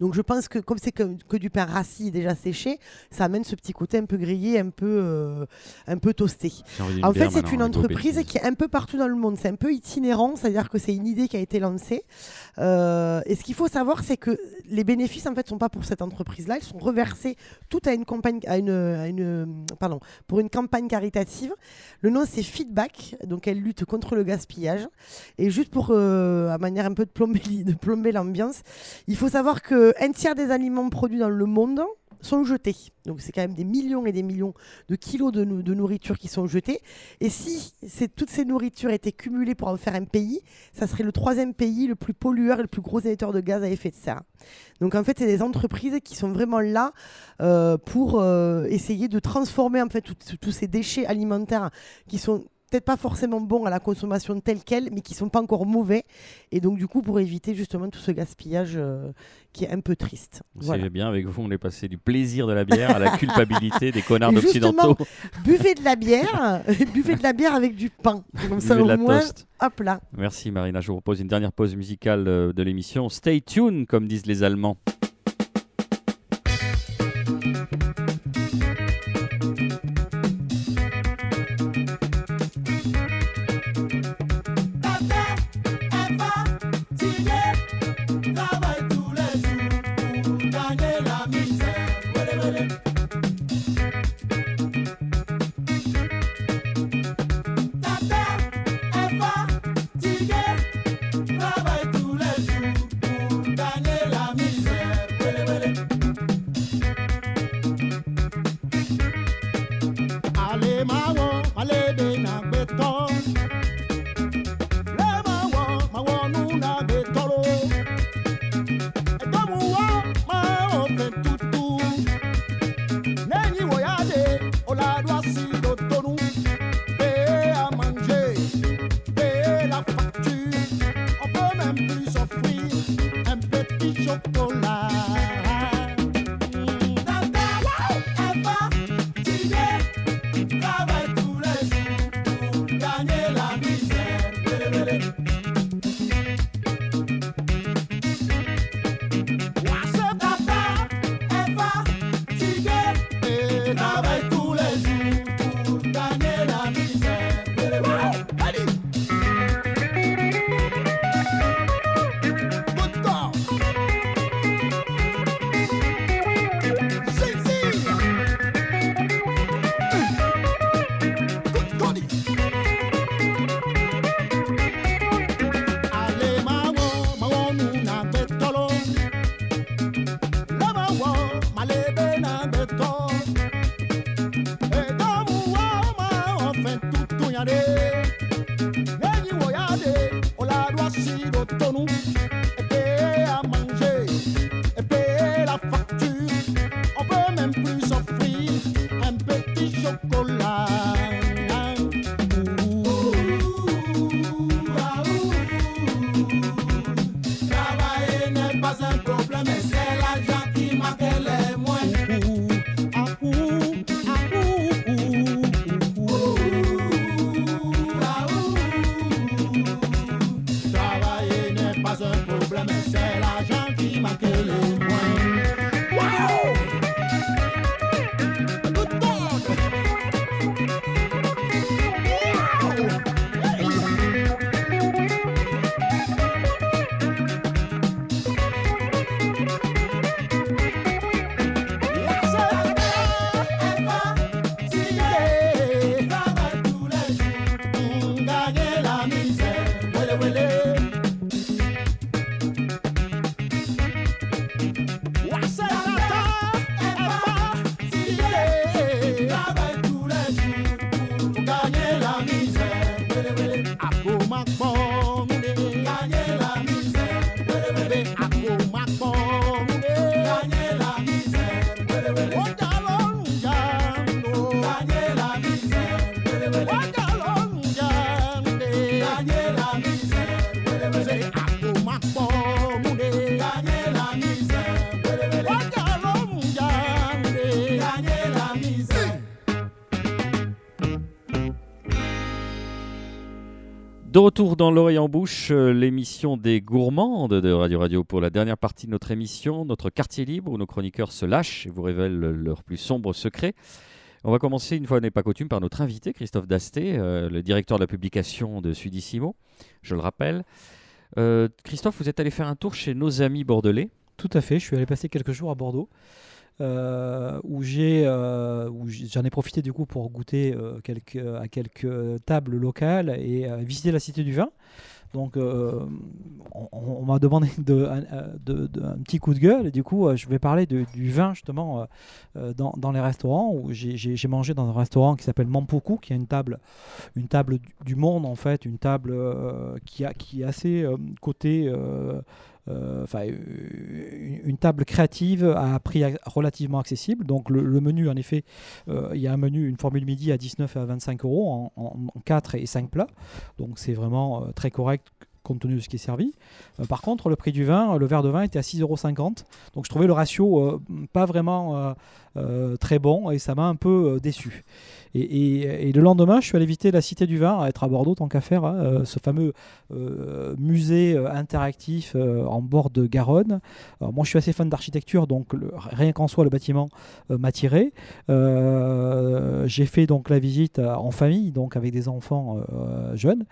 Donc je pense que comme c'est que, que du pain rassis déjà séché, ça amène ce petit côté un peu grillé, un peu, euh, un peu toasté. En fait, c'est une entreprise qui est un peu partout dans le monde. C'est un peu itinérant, c'est-à-dire que c'est une idée qui a été lancée. Euh, et ce qu'il faut savoir, c'est que les bénéfices, en fait, sont pas pour cette entreprise-là. Ils sont reversés tout à une campagne, à une, à une- pardon, pour une campagne caritative. Le nom, c'est Feedback. Donc, elle lutte contre le gaspillage. Et juste pour, euh, à manière un peu de plomber, de plomber l'ambiance, il faut savoir qu'un tiers des aliments produits dans le monde sont jetés. Donc c'est quand même des millions et des millions de kilos de, nou- de nourriture qui sont jetés. Et si toutes ces nourritures étaient cumulées pour en faire un pays, ça serait le troisième pays le plus pollueur et le plus gros émetteur de gaz à effet de serre. Donc en fait, c'est des entreprises qui sont vraiment là euh, pour euh, essayer de transformer en fait tous ces déchets alimentaires qui sont peut-être pas forcément bons à la consommation telle quelle, mais qui sont pas encore mauvais. Et donc, du coup, pour éviter justement tout ce gaspillage euh, qui est un peu triste. Voilà. C'est bien avec vous, on est passé du plaisir de la bière à la culpabilité des connards occidentaux. Buvez de la bière, buvez de la bière avec du pain. Comme ça, Buvez au moins, toast. hop là. Merci Marina, je vous propose une dernière pause musicale euh, de l'émission. Stay tuned, comme disent les Allemands. De retour dans l'oreille en bouche, euh, l'émission des gourmandes de Radio Radio pour la dernière partie de notre émission, notre quartier libre où nos chroniqueurs se lâchent et vous révèlent leurs plus sombres secrets. On va commencer une fois n'est pas coutume par notre invité Christophe Dasté, euh, le directeur de la publication de Sudissimo, je le rappelle. Euh, Christophe, vous êtes allé faire un tour chez nos amis bordelais. Tout à fait, je suis allé passer quelques jours à Bordeaux. Euh, où j'ai euh, j'en ai profité du coup pour goûter euh, à quelques tables locales et visiter la cité du vin. Donc on, m'a demandé de, un- petit coup de gueule et du coup je vais parler du vin justement dans, les restaurants où j'ai- mangé dans un restaurant qui s'appelle Mampoku qui a une table une table du- monde en fait une table qui a qui est assez euh, euh, une table créative à prix relativement accessible. Donc le, menu, en effet, il y a un menu, une formule midi à 19 et à 25 euros en, en 4 et 5 plats. Donc c'est vraiment très correct compte tenu de ce qui est servi. Euh, par contre, le prix du vin, le verre de vin était à 6,50 euros. Donc je trouvais le ratio euh, pas vraiment euh, très bon et ça m'a un peu déçu. Et, le lendemain, je suis allé visiter la Cité du Vin, à être à Bordeaux, tant qu'à faire, hein, ce fameux musée interactif en bord de Garonne. moi, je suis assez fan d'architecture, donc rien qu'en soi, le bâtiment m'a tiré. J'ai fait donc la visite en famille, donc avec des enfants jeunes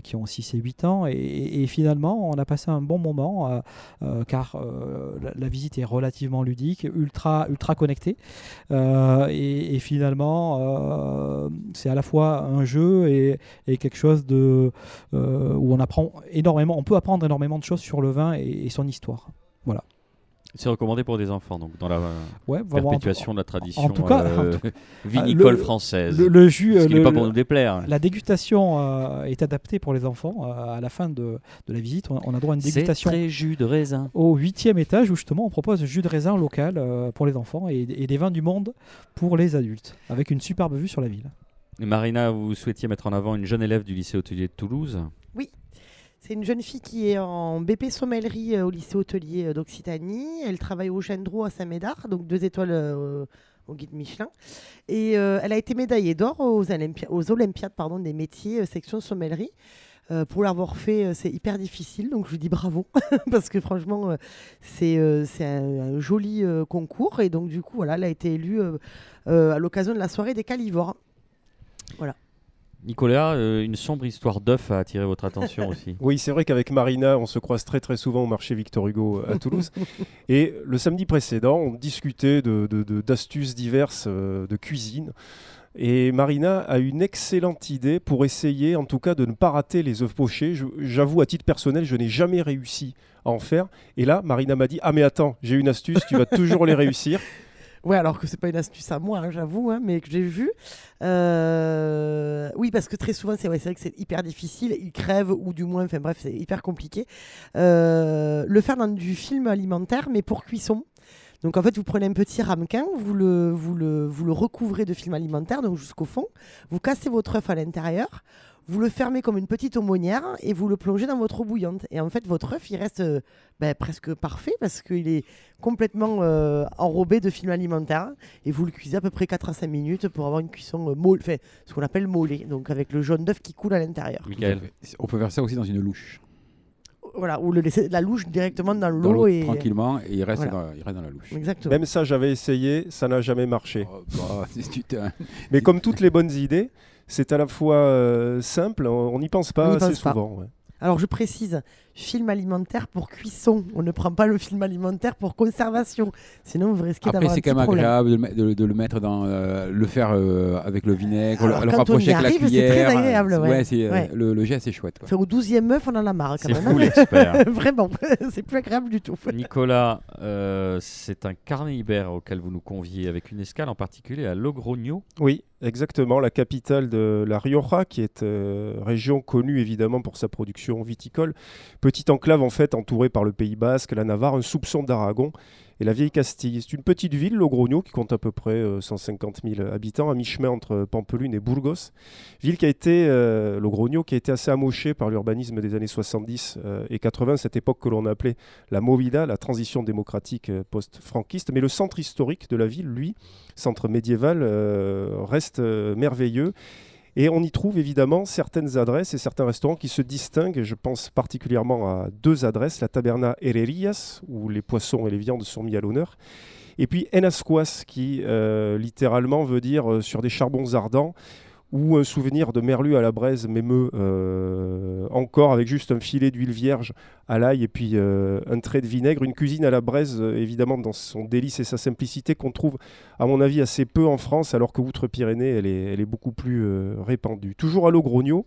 qui ont 6 et 8 ans. Et, finalement, on a passé un bon moment euh, euh, car euh, la, visite est relativement ludique, ultra, ultra connectée. Et, finalement, c'est à la fois un jeu et, quelque chose de, où on apprend énormément, on peut apprendre énormément de choses sur le vin et son histoire. Voilà. C'est recommandé pour des enfants, donc dans la perpétuation de la tradition en tout cas, euh, vinicole française. Le, jus, ce qui n'est pas pour nous déplaire. La dégustation euh, est adaptée pour les enfants. Euh, à la fin de, de, la visite, on, a droit à une dégustation. C'est jus de raisin. Au huitième étage, où justement on propose jus de raisin local pour les enfants et, et, des vins du monde pour les adultes, avec une superbe vue sur la ville. Marina, vous souhaitiez mettre en avant une jeune élève du lycée hôtelier de Toulouse c'est une jeune fille qui est en BP sommellerie euh, au lycée hôtelier euh, d'Occitanie. Elle travaille au Gendreau à Saint-Médard, donc deux étoiles euh, au guide Michelin. Et elle a été médaillée d'or aux, Olympiades des métiers section sommellerie. pour l'avoir fait, c'est hyper difficile, donc je lui dis bravo, parce que franchement, c'est un, joli concours. Et donc, du coup, voilà, elle a été élue à l'occasion de la soirée des Calivores. Voilà. Nicolas, euh, une sombre histoire d'œuf a attiré votre attention aussi. Oui, c'est vrai qu'avec Marina, on se croise très très souvent au marché Victor Hugo euh, à Toulouse. Et le samedi précédent, on discutait d'astuces de, diverses euh, de cuisine. Et Marina a une excellente idée pour essayer, en tout cas, de ne pas rater les œufs pochés. J'avoue, à titre personnel, je n'ai jamais réussi à en faire. Et là, Marina m'a dit Ah, mais attends, j'ai une astuce, tu vas toujours les réussir. Ouais, alors que c'est pas une astuce à moi, hein, j'avoue, hein, mais que j'ai vu. Euh, oui, parce que très souvent, c'est vrai, vrai que c'est hyper difficile. Ils crèvent, ou du moins, enfin bref, c'est hyper compliqué. Euh, le faire dans du film alimentaire, mais pour cuisson. Donc en fait, vous prenez un petit ramequin, vous le, vous le, vous le recouvrez de film alimentaire, donc jusqu'au fond. Vous cassez votre œuf à l'intérieur vous le fermez comme une petite aumônière et vous le plongez dans votre eau bouillante. Et en fait, votre œuf, il reste euh, ben, presque parfait parce qu'il est complètement euh, enrobé de film alimentaire. Et vous le cuisez à peu près 4 à 5 minutes pour avoir une cuisson euh, molle, enfin, ce qu'on appelle mollet, donc avec le jaune d'œuf qui coule à l'intérieur. On peut faire ça aussi dans une louche. Voilà, ou le laisser la louche directement dans l'eau. et tranquillement, et il reste, dans, il reste, dans, la louche. Exactement. Même ça, j'avais essayé, ça n'a jamais marché. Oh, bah, Mais comme toutes les bonnes idées, c'est à la fois euh, simple, on n'y pense pas assez souvent. Alors je précise, film alimentaire pour cuisson. On ne prend pas le film alimentaire pour conservation. Sinon, vous risquez d'avoir Après, c'est quand même agréable de, le mettre dans, euh, le faire euh, avec le vinaigre, le, rapprocher avec la cuillère. C'est très agréable. Ouais, Le, le, geste est chouette. Quoi. au 12e œuf, on en a marre. C'est fou l'expert. Vraiment, c'est plus agréable du tout. Nicolas, c'est un carnet ibère auquel vous nous conviez avec une escale en particulier à Logrogno. Oui, Exactement, la capitale de la Rioja, qui est euh, région connue évidemment pour sa production viticole. Petite enclave en fait entourée par le Pays Basque, la Navarre, un soupçon d'Aragon et la vieille Castille. C'est une petite ville, Logrogno, qui compte à peu près 150 euh, 000 habitants, à mi-chemin entre Pampelune et Burgos. Ville qui a été, euh, qui a assez amochée par l'urbanisme des années 70 euh, et 80, cette époque que l'on appelait la Movida, la transition démocratique post-franquiste. Mais le centre historique de la ville, lui, centre médiéval, reste merveilleux. Et on y trouve évidemment certaines adresses et certains restaurants qui se distinguent. Je pense particulièrement à deux adresses, la Taberna Herrerias, où les poissons et les viandes sont mis à l'honneur, et puis Enasquas, qui euh, littéralement veut dire euh, sur des charbons ardents ou un souvenir de merlu à la braise m'émeut euh, encore avec juste un filet d'huile vierge à l'ail et puis euh, un trait de vinaigre. Une cuisine à la braise, euh, évidemment, dans son délice et sa simplicité qu'on trouve, à mon avis, assez peu en France, alors que Outre-Pyrénées, elle est, elle est beaucoup plus répandue. Toujours à Logrogno,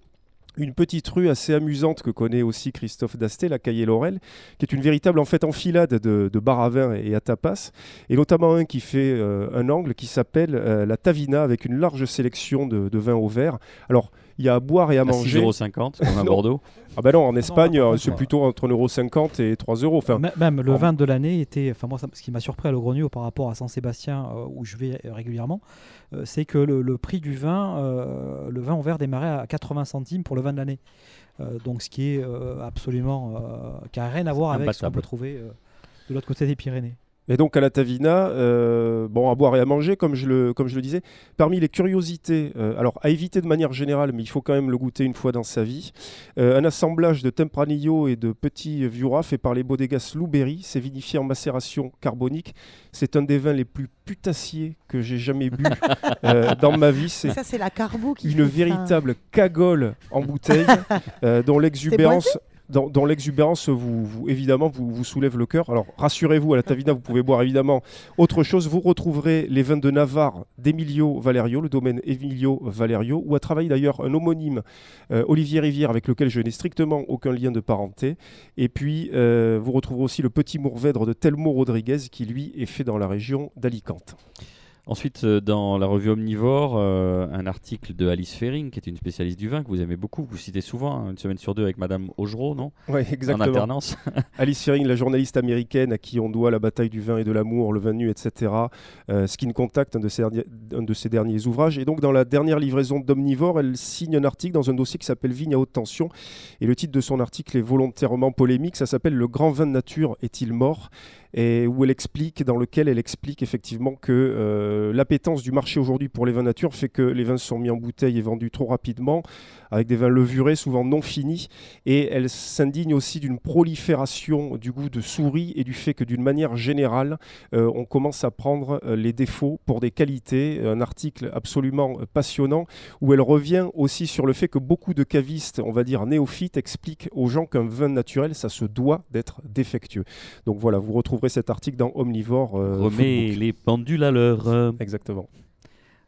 une petite rue assez amusante que connaît aussi Christophe Dasté, la Caille Laurel, qui est une véritable en fait enfilade de, de bars à vin et à tapas, et notamment un qui fait euh, un angle qui s'appelle euh, la Tavina avec une large sélection de, vins au verre. Alors Il y a à boire et à, À manger. 6,50 comme à. Bordeaux. Ah bah non, en Espagne, non, euh, c'est plutôt entre 1,50€ et 3 euros. Enfin, M- Même le en- vin de l'année était, enfin moi, ça- ce qui m'a surpris à Logrogno par rapport à Saint-Sébastien euh, où je vais euh, régulièrement, euh, c'est que le, le prix du vin, euh, le vin en verre démarrait à 80 centimes pour le vin de l'année. Euh, donc ce qui est euh, absolument, euh, qui a rien à voir avec ce qu'on peut trouver euh, de l'autre côté des Pyrénées. Et donc à la Tavina, euh, bon, à boire et à manger, comme je le, comme je le disais, parmi les curiosités, euh, alors à éviter de manière générale, mais il faut quand même le goûter une fois dans sa vie, euh, un assemblage de Tempranillo et de petits Viura fait par les bodegas Louberry, c'est vinifié en macération carbonique. C'est un des vins les plus putassiers que j'ai jamais bu euh, dans ma vie. C'est Ça, c'est la carbo qui une ça. véritable cagole en bouteille euh, dont l'exubérance dont l'exubérance vous, évidemment vous, vous soulève le cœur. Alors rassurez-vous, à la Tavina, vous pouvez boire évidemment autre chose. Vous retrouverez les vins de Navarre d'Emilio Valerio, le domaine Emilio Valerio, où a travaillé d'ailleurs un homonyme, euh, Olivier Rivière, avec lequel je n'ai strictement aucun lien de parenté. Et puis euh, vous retrouverez aussi le petit Mourvèdre de Telmo Rodriguez, qui lui est fait dans la région d'Alicante. Ensuite, euh, dans la revue Omnivore, euh, un article de Alice Fering, qui est une spécialiste du vin, que vous aimez beaucoup, que vous citez souvent, hein, une semaine sur deux avec Madame Augereau, non? Oui, En exactement. alternance. Alice Fering, la journaliste américaine à qui on doit la bataille du vin et de l'amour, le vin nu, etc. Euh, Skin Contact, un de, ses, derniers- un de ses derniers ouvrages. Et donc, dans la dernière livraison d'Omnivore, elle signe un article dans un dossier qui s'appelle Vigne à haute tension. Et le titre de son article est volontairement polémique. Ça s'appelle Le grand vin de nature est-il mort? Et où elle explique, dans lequel elle explique effectivement que euh, l'appétence du marché aujourd'hui pour les vins nature fait que les vins sont mis en bouteille et vendus trop rapidement, avec des vins levurés, souvent non finis, et elle s'indigne aussi d'une prolifération du goût de souris et du fait que d'une manière générale, euh, on commence à prendre euh, les défauts pour des qualités. Un article absolument euh, passionnant où elle revient aussi sur le fait que beaucoup de cavistes, on va dire néophytes, expliquent aux gens qu'un vin naturel, ça se doit d'être défectueux. Donc voilà, vous retrouverez cet article dans Omnivore. euh, Remet Foodbook. les pendules à l'heure. Exactement.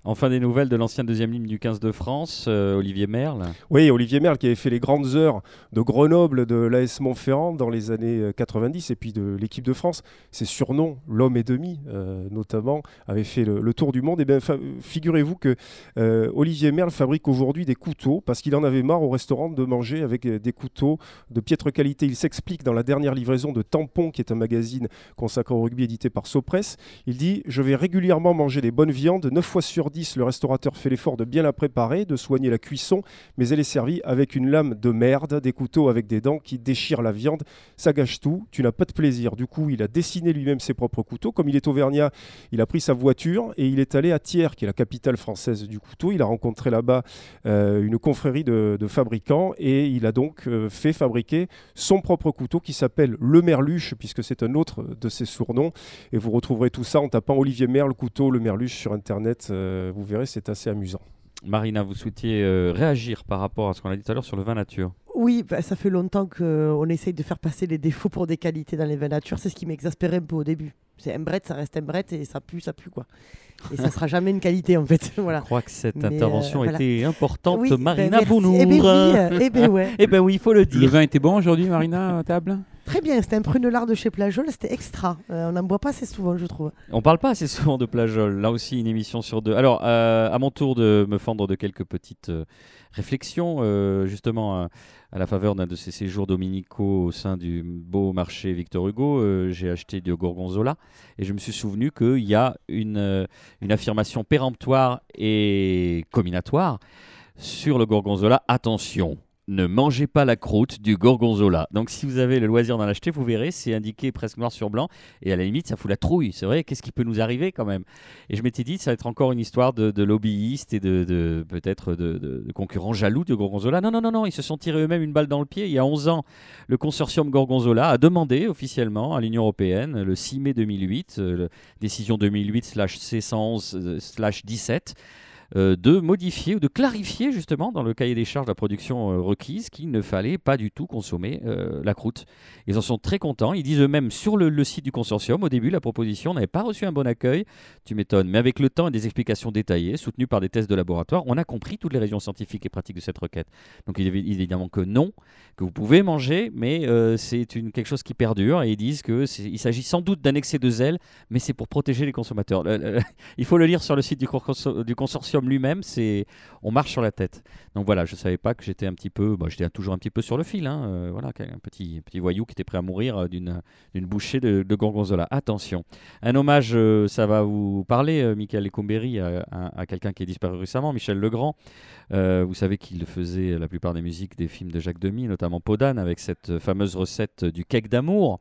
Enfin, des nouvelles de l'ancien deuxième ligne du 15 de France, euh, Olivier Merle. Oui, Olivier Merle qui avait fait les grandes heures de Grenoble, de l'AS Montferrand dans les années euh, 90 et puis de l'équipe de France. Ses surnoms, l'homme et demi euh, notamment, avait fait le, tour du monde. Et bien, fa- figurez-vous que euh, Olivier Merle fabrique aujourd'hui des couteaux parce qu'il en avait marre au restaurant de manger avec euh, des couteaux de piètre qualité. Il s'explique dans la dernière livraison de Tampon, qui est un magazine consacré au rugby édité par Sopress. Il dit Je vais régulièrement manger des bonnes viandes. 9 fois sur 10, le restaurateur fait l'effort de bien la préparer, de soigner la cuisson, mais elle est servie avec une lame de merde, des couteaux avec des dents qui déchirent la viande. Ça gâche tout, tu n'as pas de plaisir. Du coup, il a dessiné lui-même ses propres couteaux. Comme il est auvergnat, il a pris sa voiture et il est allé à Thiers, qui est la capitale française du couteau. Il a rencontré là-bas euh, une confrérie de, fabricants et il a donc euh, fait fabriquer son propre couteau qui s'appelle le Merluche, puisque c'est un autre de ses surnoms. Et vous retrouverez tout ça en tapant Olivier Merle, couteau, le Merluche sur Internet. Euh, vous verrez, c'est assez amusant. Marina, vous souhaitiez euh, réagir par rapport à ce qu'on a dit tout à l'heure sur le vin nature. Oui, bah, ça fait longtemps qu'on essaye de faire passer les défauts pour des qualités dans les vins nature. C'est ce qui m'exaspérait un peu au début. C'est un bret, ça reste un bret et ça pue, ça pue quoi. Et ça sera jamais une qualité en fait. voilà. Je crois que cette Mais, euh, intervention voilà. était importante. Oui, ben, Marina merci. Bounour. Eh ben oui, euh, eh ben ouais. Eh ben oui, il faut le Le dire. vin était bon aujourd'hui, Marina, à table? Très bien, c'était un prunelard de chez Plajol, c'était extra. Euh, on n'en boit pas assez souvent, je trouve. On parle pas assez souvent de Plajol. Là aussi, une émission sur deux. Alors, euh, à mon tour de me fendre de quelques petites euh, réflexions, justement, à, la faveur d'un de ces séjours dominicaux au sein du beau marché Victor Hugo, j'ai acheté du Gorgonzola et je me suis souvenu qu'il y a une affirmation péremptoire et combinatoire sur le Gorgonzola. Attention, ne mangez pas la croûte du gorgonzola. Donc si vous avez le loisir d'en acheter, vous verrez, c'est indiqué presque noir sur blanc. Et à la limite, ça fout la trouille. C'est vrai, qu'est-ce qui peut nous arriver quand même? Et je m'étais dit, ça va être encore une histoire de, lobbyistes et de, peut-être de, concurrents jaloux de gorgonzola. Non, non, non, non, ils se sont tirés eux-mêmes une balle dans le pied. Il y a 11 ans, le consortium gorgonzola a demandé officiellement à l'Union européenne, le 6 mai 2008, euh, décision 2008/C111/17, euh, de modifier ou de clarifier justement dans le cahier des charges de la production euh, requise qu'il ne fallait pas du tout consommer euh, la croûte. Ils en sont très contents. Ils disent eux-mêmes sur le, site du consortium, au début, la proposition n'avait pas reçu un bon accueil. Tu m'étonnes. Mais avec le temps et des explications détaillées, soutenues par des tests de laboratoire, on a compris toutes les raisons scientifiques et pratiques de cette requête. Donc il est évidemment que non, que vous pouvez manger, mais euh, c'est quelque chose qui perdure. Et ils disent qu'il s'agit sans doute d'un excès de zèle, mais c'est pour protéger les consommateurs. Il faut le lire sur le site du consortium lui-même, c'est on marche sur la tête. Donc voilà, je savais pas que j'étais un petit peu, bah, j'étais toujours un petit peu sur le fil. Hein, euh, voilà, un petit, petit voyou qui était prêt à mourir euh, d'une bouchée de, de, gorgonzola. Attention, un hommage, euh, ça va vous parler, Michael Lecomberi, à, à, quelqu'un qui est disparu récemment, Michel Legrand. vous savez qu'il faisait la plupart des musiques des films de Jacques Demy, notamment Podane, avec cette fameuse recette du cake d'amour.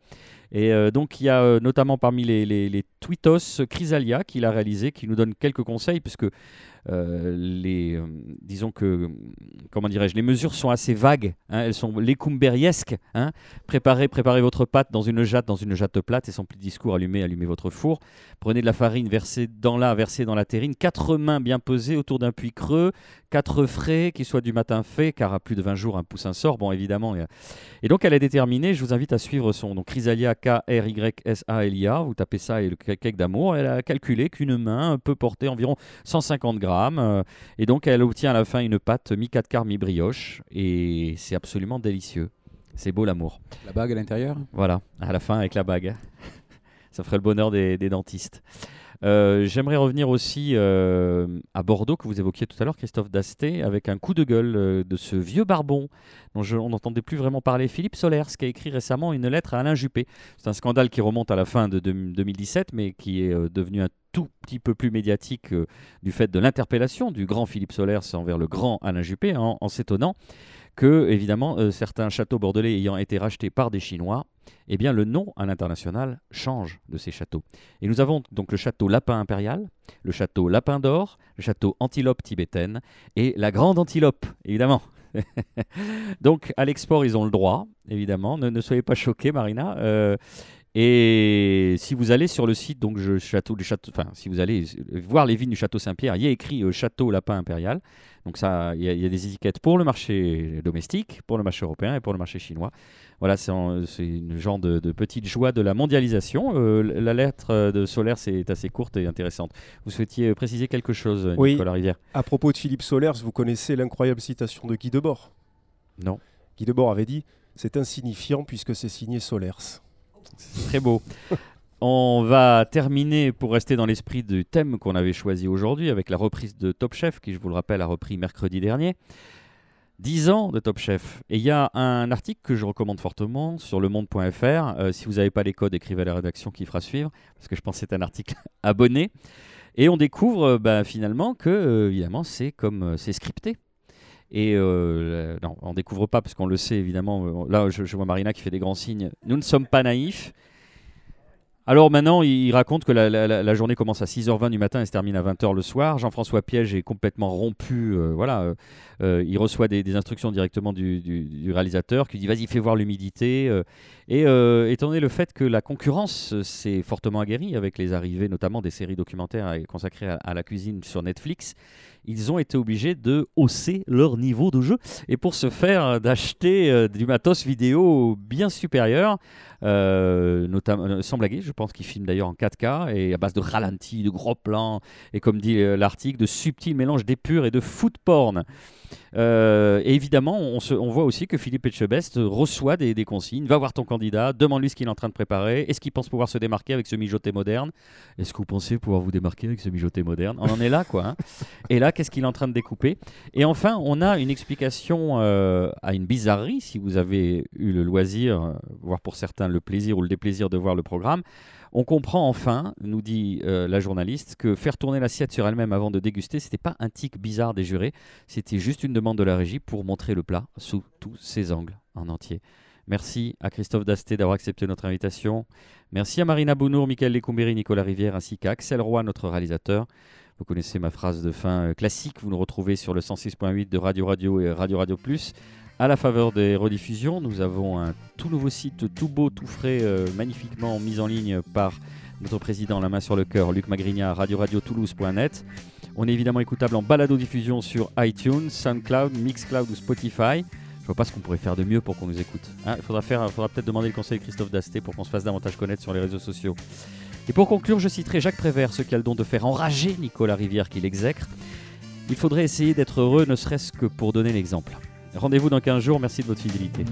Et donc il y a notamment parmi les, les, les tweetos Chrysalia qu'il a réalisé, qui nous donne quelques conseils, puisque euh, les, euh, disons que, comment dirais-je, les mesures sont assez vagues. Hein, elles sont lécumbériesques. Hein. Préparez, préparez votre pâte dans une jatte, dans une jatte plate et sans plus de discours, allumez, allumez votre four. Prenez de la farine, versez dans la, versez dans la terrine. Quatre mains bien posées autour d'un puits creux. Quatre frais qui soient du matin fait, car à plus de 20 jours un poussin sort. Bon, évidemment. Et donc elle a déterminé. Je vous invite à suivre son donc Chrysalia K R Y S A L I A. Vous tapez ça et le cake d'amour. Elle a calculé qu'une main peut porter environ 150 grammes euh, et donc, elle obtient à la fin une pâte mi-4 quarts, mi-brioche. Et c'est absolument délicieux. C'est beau l'amour. La bague à l'intérieur? Voilà, à la fin avec la bague. Ça ferait le bonheur des, dentistes. Euh, j'aimerais revenir aussi euh, à Bordeaux, que vous évoquiez tout à l'heure, Christophe Dasté, avec un coup de gueule de ce vieux barbon dont on n'entendait plus vraiment parler, Philippe Solers, qui a écrit récemment une lettre à Alain Juppé. C'est un scandale qui remonte à la fin de 2017, mais qui est devenu un tout petit peu plus médiatique euh, du fait de l'interpellation du grand Philippe Solers envers le grand Alain Juppé, en, s'étonnant que, évidemment, euh, certains châteaux bordelais ayant été rachetés par des Chinois, eh bien, le nom à l'international change de ces châteaux. Et nous avons donc le château Lapin Impérial, le château Lapin d'Or, le château Antilope tibétaine et la Grande Antilope, évidemment. donc, à l'export, ils ont le droit, évidemment. Ne, soyez pas choqués, Marina. Euh, et si vous allez sur le site, donc je, château, château, enfin, si vous allez voir les vignes du château Saint-Pierre, il y a écrit euh, Château Lapin Impérial. Donc ça, il y, a, des étiquettes pour le marché domestique, pour le marché européen et pour le marché chinois. Voilà, c'est une genre de, petite joie de la mondialisation. Euh, la lettre de Solaire, c'est assez courte et intéressante. Vous souhaitiez préciser quelque chose, Nicolas Rivière? À propos de Philippe Solers, vous connaissez l'incroyable citation de Guy Debord? Non. Guy Debord avait dit C'est insignifiant puisque c'est signé Solers. Très beau. On va terminer pour rester dans l'esprit du thème qu'on avait choisi aujourd'hui avec la reprise de Top Chef, qui je vous le rappelle a repris mercredi dernier. 10 ans de Top Chef. Et il y a un article que je recommande fortement sur lemonde.fr. Euh, si vous n'avez pas les codes, écrivez à la rédaction qui fera suivre, parce que je pense que c'est un article abonné. Et on découvre euh, bah, finalement que, euh, évidemment, c'est comme c'est scripté. Et euh, non, on découvre pas, parce qu'on le sait évidemment. Euh, là, je, vois Marina qui fait des grands signes. Nous ne sommes pas naïfs. Alors maintenant, il raconte que la, journée commence à 6h20 du matin et se termine à 20h le soir. Jean-François Piège est complètement rompu. Euh, voilà, il reçoit des, instructions directement du, réalisateur qui dit vas-y, fais voir l'humidité. et étant donné le fait que la concurrence s'est fortement aguerrie avec les arrivées notamment des séries documentaires consacrées à la cuisine sur Netflix, ils ont été obligés de hausser leur niveau de jeu et pour ce faire euh, d'acheter euh, du matos vidéo bien supérieur, euh, notamment sans blaguer, je pense qu'ils filment d'ailleurs en 4K et à base de ralenti, de gros plans et comme dit l'article, de subtils mélanges d'épure et de foot porn. Euh, et évidemment, on, on, voit aussi que Philippe Etchebest reçoit des, consignes. Va voir ton candidat, demande-lui ce qu'il est en train de préparer. Est-ce qu'il pense pouvoir se démarquer avec ce mijoté moderne? Est-ce que vous pensez pouvoir vous démarquer avec ce mijoté moderne? On en est là, quoi. Hein. et là, qu'est-ce qu'il est en train de découper? Et enfin, on a une explication euh, à une bizarrerie, si vous avez eu le loisir, voire pour certains le plaisir ou le déplaisir de voir le programme. On comprend enfin, nous dit euh, la journaliste, que faire tourner l'assiette sur elle-même avant de déguster, c'était pas un tic bizarre des jurés, c'était juste une demande de la régie pour montrer le plat sous tous ses angles en entier. Merci à Christophe Dasté d'avoir accepté notre invitation. Merci à Marina Bounour, Michael Lécumbéry, Nicolas Rivière ainsi qu'à Axel Roy, notre réalisateur. Vous connaissez ma phrase de fin euh, classique, vous nous retrouvez sur le 106.8 de Radio Radio et Radio Radio Plus. À la faveur des rediffusions, nous avons un tout nouveau site, tout beau, tout frais, euh, magnifiquement mis en ligne par notre président, la main sur le cœur, Luc Magrignard, radio radio toulouse.net. On est évidemment écoutable en balado-diffusion sur iTunes, SoundCloud, Mixcloud ou Spotify. Je vois pas ce qu'on pourrait faire de mieux pour qu'on nous écoute. Hein. Il faudra, faudra peut-être demander le conseil de Christophe Dasté pour qu'on se fasse davantage connaître sur les réseaux sociaux. Et pour conclure, je citerai Jacques Prévert, ce qui a le don de faire enrager Nicolas Rivière qui l'exècre. Il faudrait essayer d'être heureux, ne serait-ce que pour donner l'exemple. Rendez-vous dans 15 jours. Merci de votre fidélité.